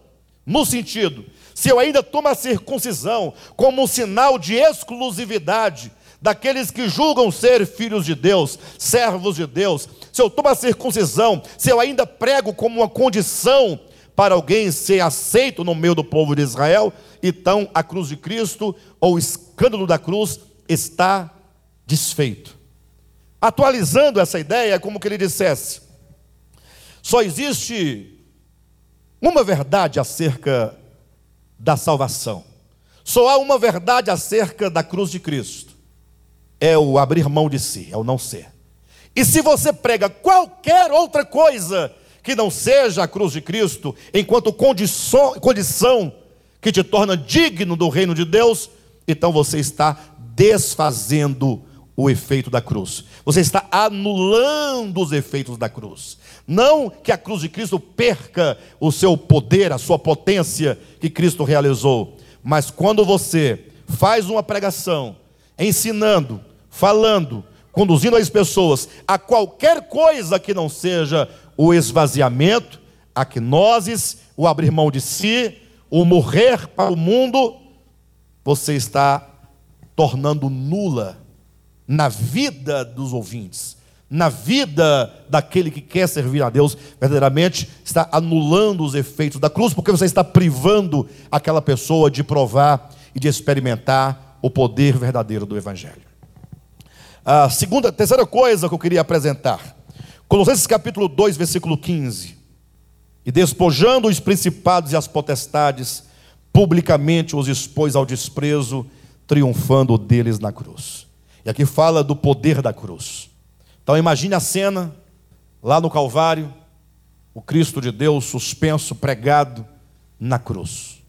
A: no sentido, se eu ainda tomo a circuncisão como um sinal de exclusividade daqueles que julgam ser filhos de Deus, servos de Deus, se eu tomo a circuncisão, se eu ainda prego como uma condição para alguém ser aceito no meio do povo de Israel, então a cruz de Cristo ou o escândalo da cruz está desfeito. Atualizando essa ideia, é como que ele dissesse: só existe uma verdade acerca da salvação. Só há uma verdade acerca da cruz de Cristo. É o abrir mão de si, é o não ser. E se você prega qualquer outra coisa que não seja a cruz de Cristo, enquanto condição, que te torna digno do reino de Deus, então você está desfazendo o efeito da cruz. Você está anulando os efeitos da cruz. Não que a cruz de Cristo perca o seu poder, a sua potência que Cristo realizou, mas quando você faz uma pregação, ensinando, falando, conduzindo as pessoas a qualquer coisa que não seja o esvaziamento, a quinoses, o abrir mão de si, o morrer para o mundo, você está tornando nula na vida dos ouvintes, na vida daquele que quer servir a Deus, verdadeiramente está anulando os efeitos da cruz, porque você está privando aquela pessoa de provar e de experimentar o poder verdadeiro do Evangelho. A segunda, terceira coisa que eu queria apresentar, Colossenses capítulo 2, versículo 15. E despojando os principados e as potestades, publicamente os expôs ao desprezo, triunfando deles na cruz. E aqui fala do poder da cruz. Então imagine a cena lá no Calvário, o Cristo de Deus suspenso, pregado na cruz.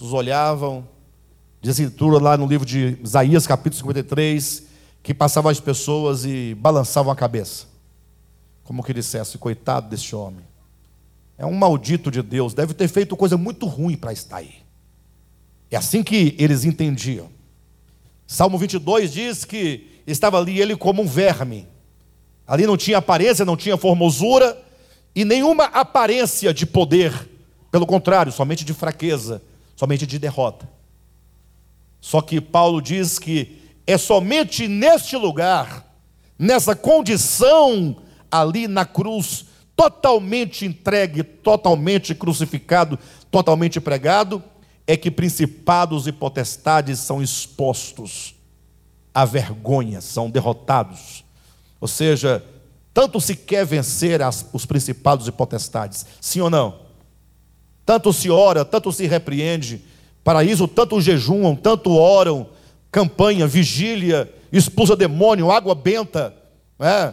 A: Os olhavam, diz a escritura lá no livro de Isaías, capítulo 53, que passavam as pessoas e balançavam a cabeça. Como que dissesse, coitado desse homem. É um maldito de Deus, deve ter feito coisa muito ruim para estar aí. É assim que eles entendiam. Salmo 22 diz que estava ali ele como um verme. Ali não tinha aparência, não tinha formosura e nenhuma aparência de poder. Pelo contrário, somente de fraqueza, somente de derrota. Só que Paulo diz que é somente neste lugar, nessa condição ali na cruz, totalmente entregue, totalmente crucificado, totalmente pregado, é que principados e potestades são expostos à vergonha, são derrotados. Ou seja, tanto se quer vencer as, os principados e potestades, sim ou não? Tanto se ora, tanto se repreende, para isso tanto jejumam, tanto oram, campanha, vigília, expulsa demônio, água benta, é?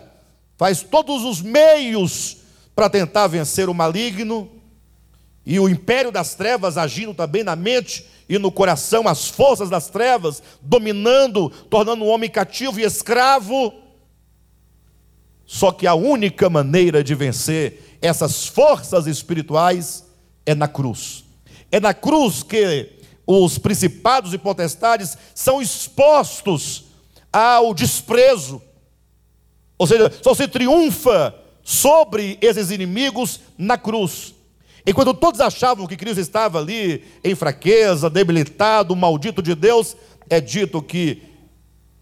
A: faz todos os meios para tentar vencer o maligno, e o império das trevas agindo também na mente e no coração, as forças das trevas dominando, tornando o homem cativo e escravo. Só que a única maneira de vencer essas forças espirituais é na cruz. É na cruz que os principados e potestades são expostos ao desprezo. Ou seja, só se triunfa sobre esses inimigos na cruz. Enquanto todos achavam que Cristo estava ali em fraqueza, debilitado, maldito de Deus, é dito que,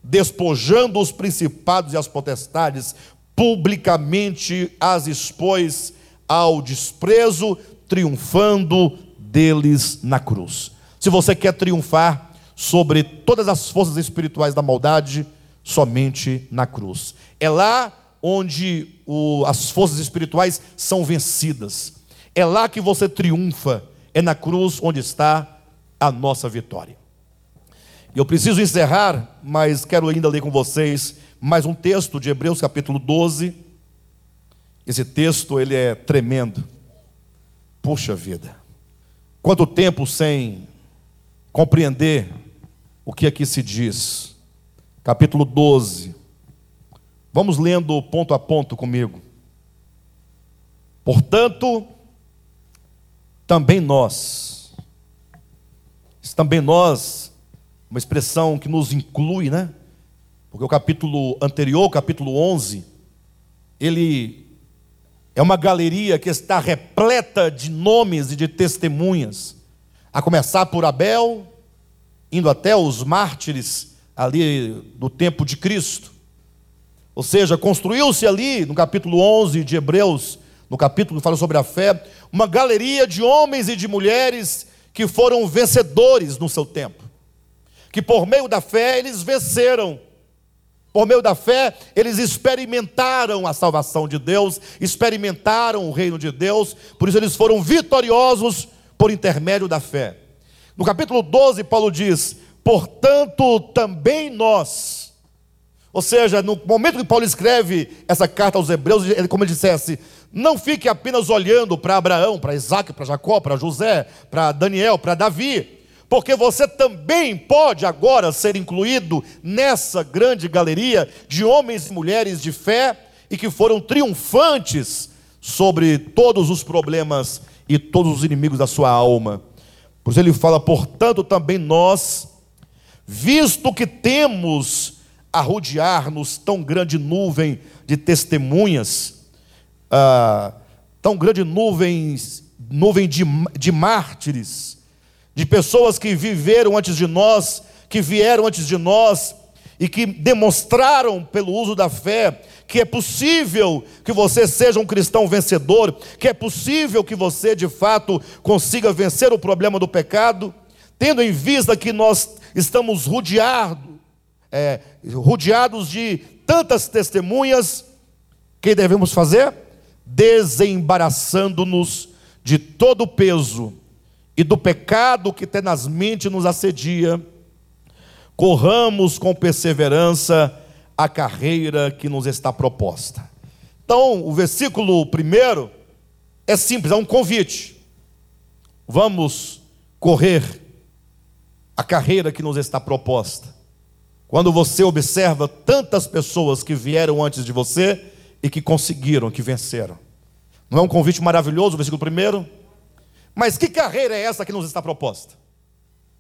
A: despojando os principados e as potestades, publicamente as expôs ao desprezo, triunfando deles na cruz. Se você quer triunfar sobre todas as forças espirituais da maldade, somente na cruz. É lá onde o, as forças espirituais são vencidas. É lá que você triunfa, é na cruz onde está a nossa vitória. Eu preciso encerrar, mas quero ainda ler com vocês mais um texto de Hebreus capítulo 12. Esse texto ele é tremendo. Puxa vida. Quanto tempo sem compreender o que aqui se diz. Capítulo 12. Vamos lendo ponto a ponto comigo. Portanto, também nós, também nós, uma expressão que nos inclui, né? Porque o capítulo anterior, o capítulo 11, ele é uma galeria que está repleta de nomes e de testemunhas, a começar por Abel, indo até os mártires ali do tempo de Cristo. Ou seja, construiu-se ali, no capítulo 11 de Hebreus, no capítulo que fala sobre a fé, uma galeria de homens e de mulheres que foram vencedores no seu tempo. Que por meio da fé eles venceram. Por meio da fé, eles experimentaram a salvação de Deus, experimentaram o reino de Deus, por isso eles foram vitoriosos por intermédio da fé. No capítulo 12, Paulo diz: Portanto, também nós. Ou seja, no momento que Paulo escreve essa carta aos Hebreus, ele, como ele dissesse, não fique apenas olhando para Abraão, para Isaac, para Jacó, para José, para Daniel, para Davi, porque você também pode agora ser incluído nessa grande galeria de homens e mulheres de fé e que foram triunfantes sobre todos os problemas e todos os inimigos da sua alma. Por isso ele fala, portanto, também nós, visto que temos a rodear-nos tão grande nuvem de testemunhas, ah, tão grande nuvem, nuvem de, de mártires, de pessoas que viveram antes de nós, que vieram antes de nós e que demonstraram pelo uso da fé que é possível que você seja um cristão vencedor, que é possível que você de fato consiga vencer o problema do pecado, tendo em vista que nós estamos rodeados, é, rodeados de tantas testemunhas, que devemos fazer? Desembaraçando-nos de todo o peso e do pecado que tenazmente nos assedia, corramos com perseverança a carreira que nos está proposta. Então, o versículo primeiro é simples, é um convite. Vamos correr a carreira que nos está proposta. Quando você observa tantas pessoas que vieram antes de você e que conseguiram, que venceram. Não é um convite maravilhoso, o versículo primeiro? Mas que carreira é essa que nos está proposta?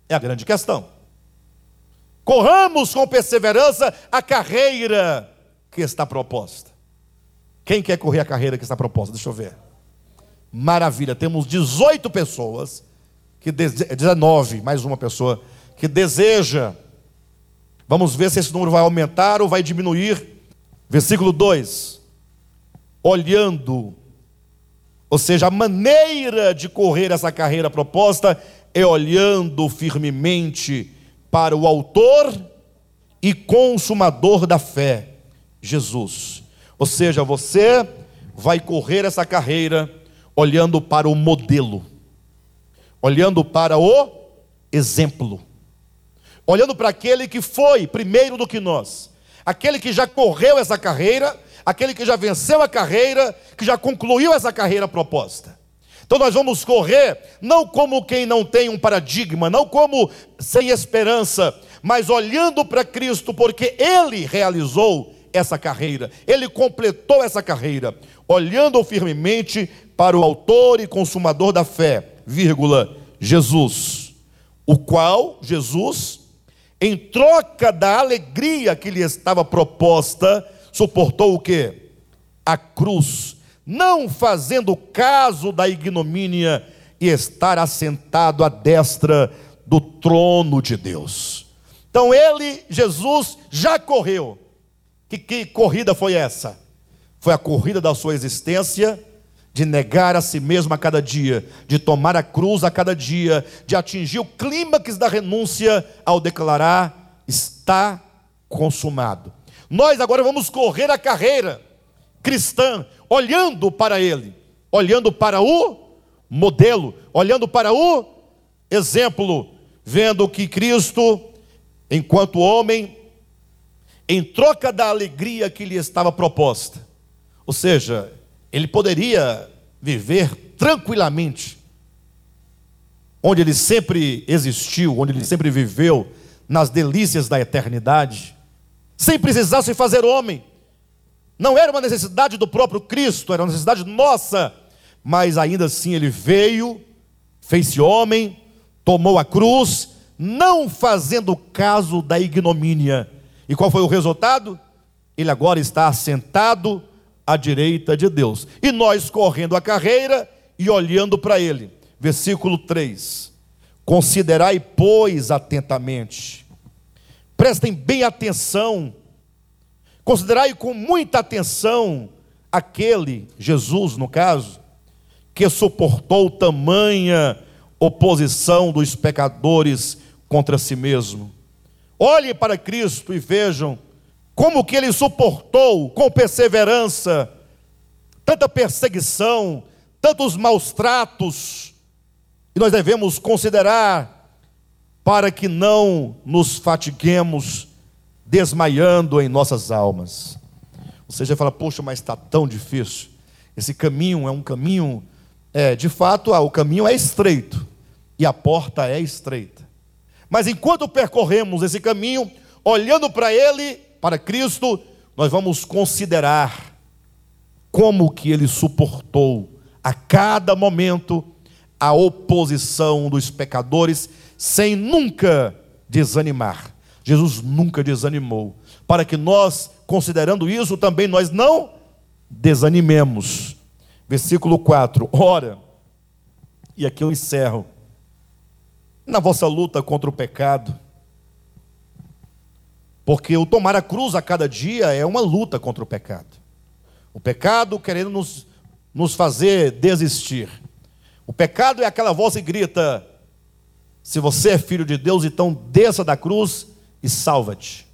A: É a grande questão. Corramos com perseverança a carreira que está proposta. Quem quer correr a carreira que está proposta? Deixa eu ver. Maravilha, temos 18 pessoas que 19, mais uma pessoa que deseja. Vamos ver se esse número vai aumentar ou vai diminuir. Versículo 2. Olhando, ou seja, a maneira de correr essa carreira proposta é olhando firmemente para o Autor e Consumador da fé, Jesus. Ou seja, você vai correr essa carreira olhando para o modelo, olhando para o exemplo, olhando para aquele que foi primeiro do que nós, aquele que já correu essa carreira, aquele que já venceu a carreira, que já concluiu essa carreira proposta. Então nós vamos correr não como quem não tem um paradigma, não como sem esperança, mas olhando para Cristo, porque Ele realizou essa carreira, Ele completou essa carreira, olhando firmemente para o Autor e Consumador da fé, vírgula, Jesus, o qual, Jesus, em troca da alegria que lhe estava proposta, suportou o que? A cruz não fazendo caso da ignomínia e estar assentado à destra do trono de Deus. Então ele, Jesus, já correu. Que, que corrida foi essa? Foi a corrida da sua existência, de negar a si mesmo a cada dia, de tomar a cruz a cada dia, de atingir o clímax da renúncia ao declarar: está consumado. Nós agora vamos correr a carreira cristã, olhando para ele, olhando para o modelo, olhando para o exemplo, vendo que Cristo, enquanto homem, em troca da alegria que lhe estava proposta, ou seja, ele poderia viver tranquilamente, onde ele sempre existiu, onde ele sempre viveu, nas delícias da eternidade, sem precisar se fazer homem, não era uma necessidade do próprio Cristo, era uma necessidade nossa. Mas ainda assim ele veio, fez-se homem, tomou a cruz, não fazendo caso da ignomínia. E qual foi o resultado? Ele agora está assentado à direita de Deus. E nós correndo a carreira e olhando para ele. Versículo 3. Considerai, pois, atentamente. Prestem bem atenção. Considerai com muita atenção aquele, Jesus no caso, que suportou tamanha oposição dos pecadores contra si mesmo. Olhem para Cristo e vejam como que ele suportou com perseverança tanta perseguição, tantos maus tratos, e nós devemos considerar para que não nos fatiguemos desmaiando em nossas almas. Você já fala, poxa, mas está tão difícil. Esse caminho é um caminho, é, de fato, ah, o caminho é estreito e a porta é estreita. Mas enquanto percorremos esse caminho, olhando para Ele, para Cristo, nós vamos considerar como que Ele suportou a cada momento a oposição dos pecadores, sem nunca desanimar. Jesus nunca desanimou, para que nós, considerando isso, também nós não desanimemos. Versículo 4: Ora, e aqui eu encerro na vossa luta contra o pecado. Porque o tomar a cruz a cada dia é uma luta contra o pecado. O pecado querendo nos, nos fazer desistir. O pecado é aquela voz que grita: se você é filho de Deus, então desça da cruz e salva-te.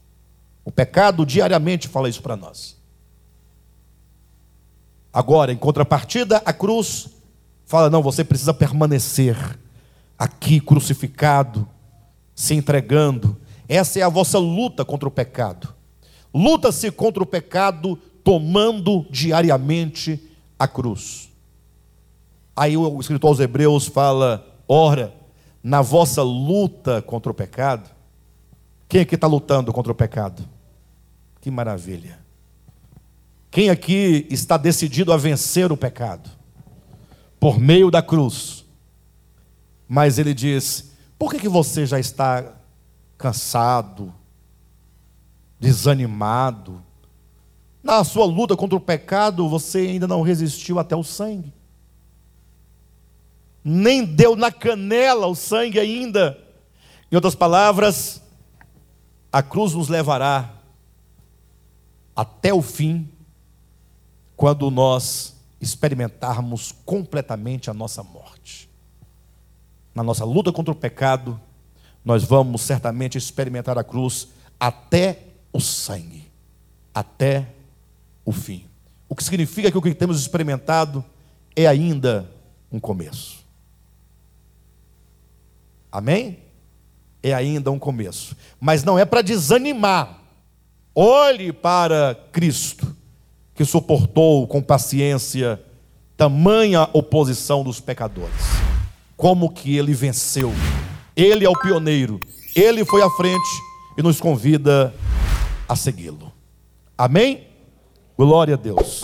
A: O pecado diariamente fala isso para nós. Agora, em contrapartida, a cruz fala: não, você precisa permanecer aqui crucificado, se entregando. Essa é a vossa luta contra o pecado. Luta-se contra o pecado tomando diariamente a cruz. Aí o escritor aos Hebreus fala: ora, na vossa luta contra o pecado, quem aqui está lutando contra o pecado? Que maravilha. Quem aqui está decidido a vencer o pecado? Por meio da cruz. Mas ele diz: por que, que você já está cansado, desanimado? Na sua luta contra o pecado, você ainda não resistiu até o sangue. Nem deu na canela o sangue ainda. Em outras palavras, a cruz nos levará até o fim, quando nós experimentarmos completamente a nossa morte na nossa luta contra o pecado, nós vamos certamente experimentar a cruz até o sangue, até o fim. O que significa que o que temos experimentado é ainda um começo. Amém? É ainda um começo. Mas não é para desanimar. Olhe para Cristo, que suportou com paciência tamanha oposição dos pecadores como que ele venceu. Ele é o pioneiro, ele foi à frente e nos convida a segui-lo. Amém? Glória a Deus.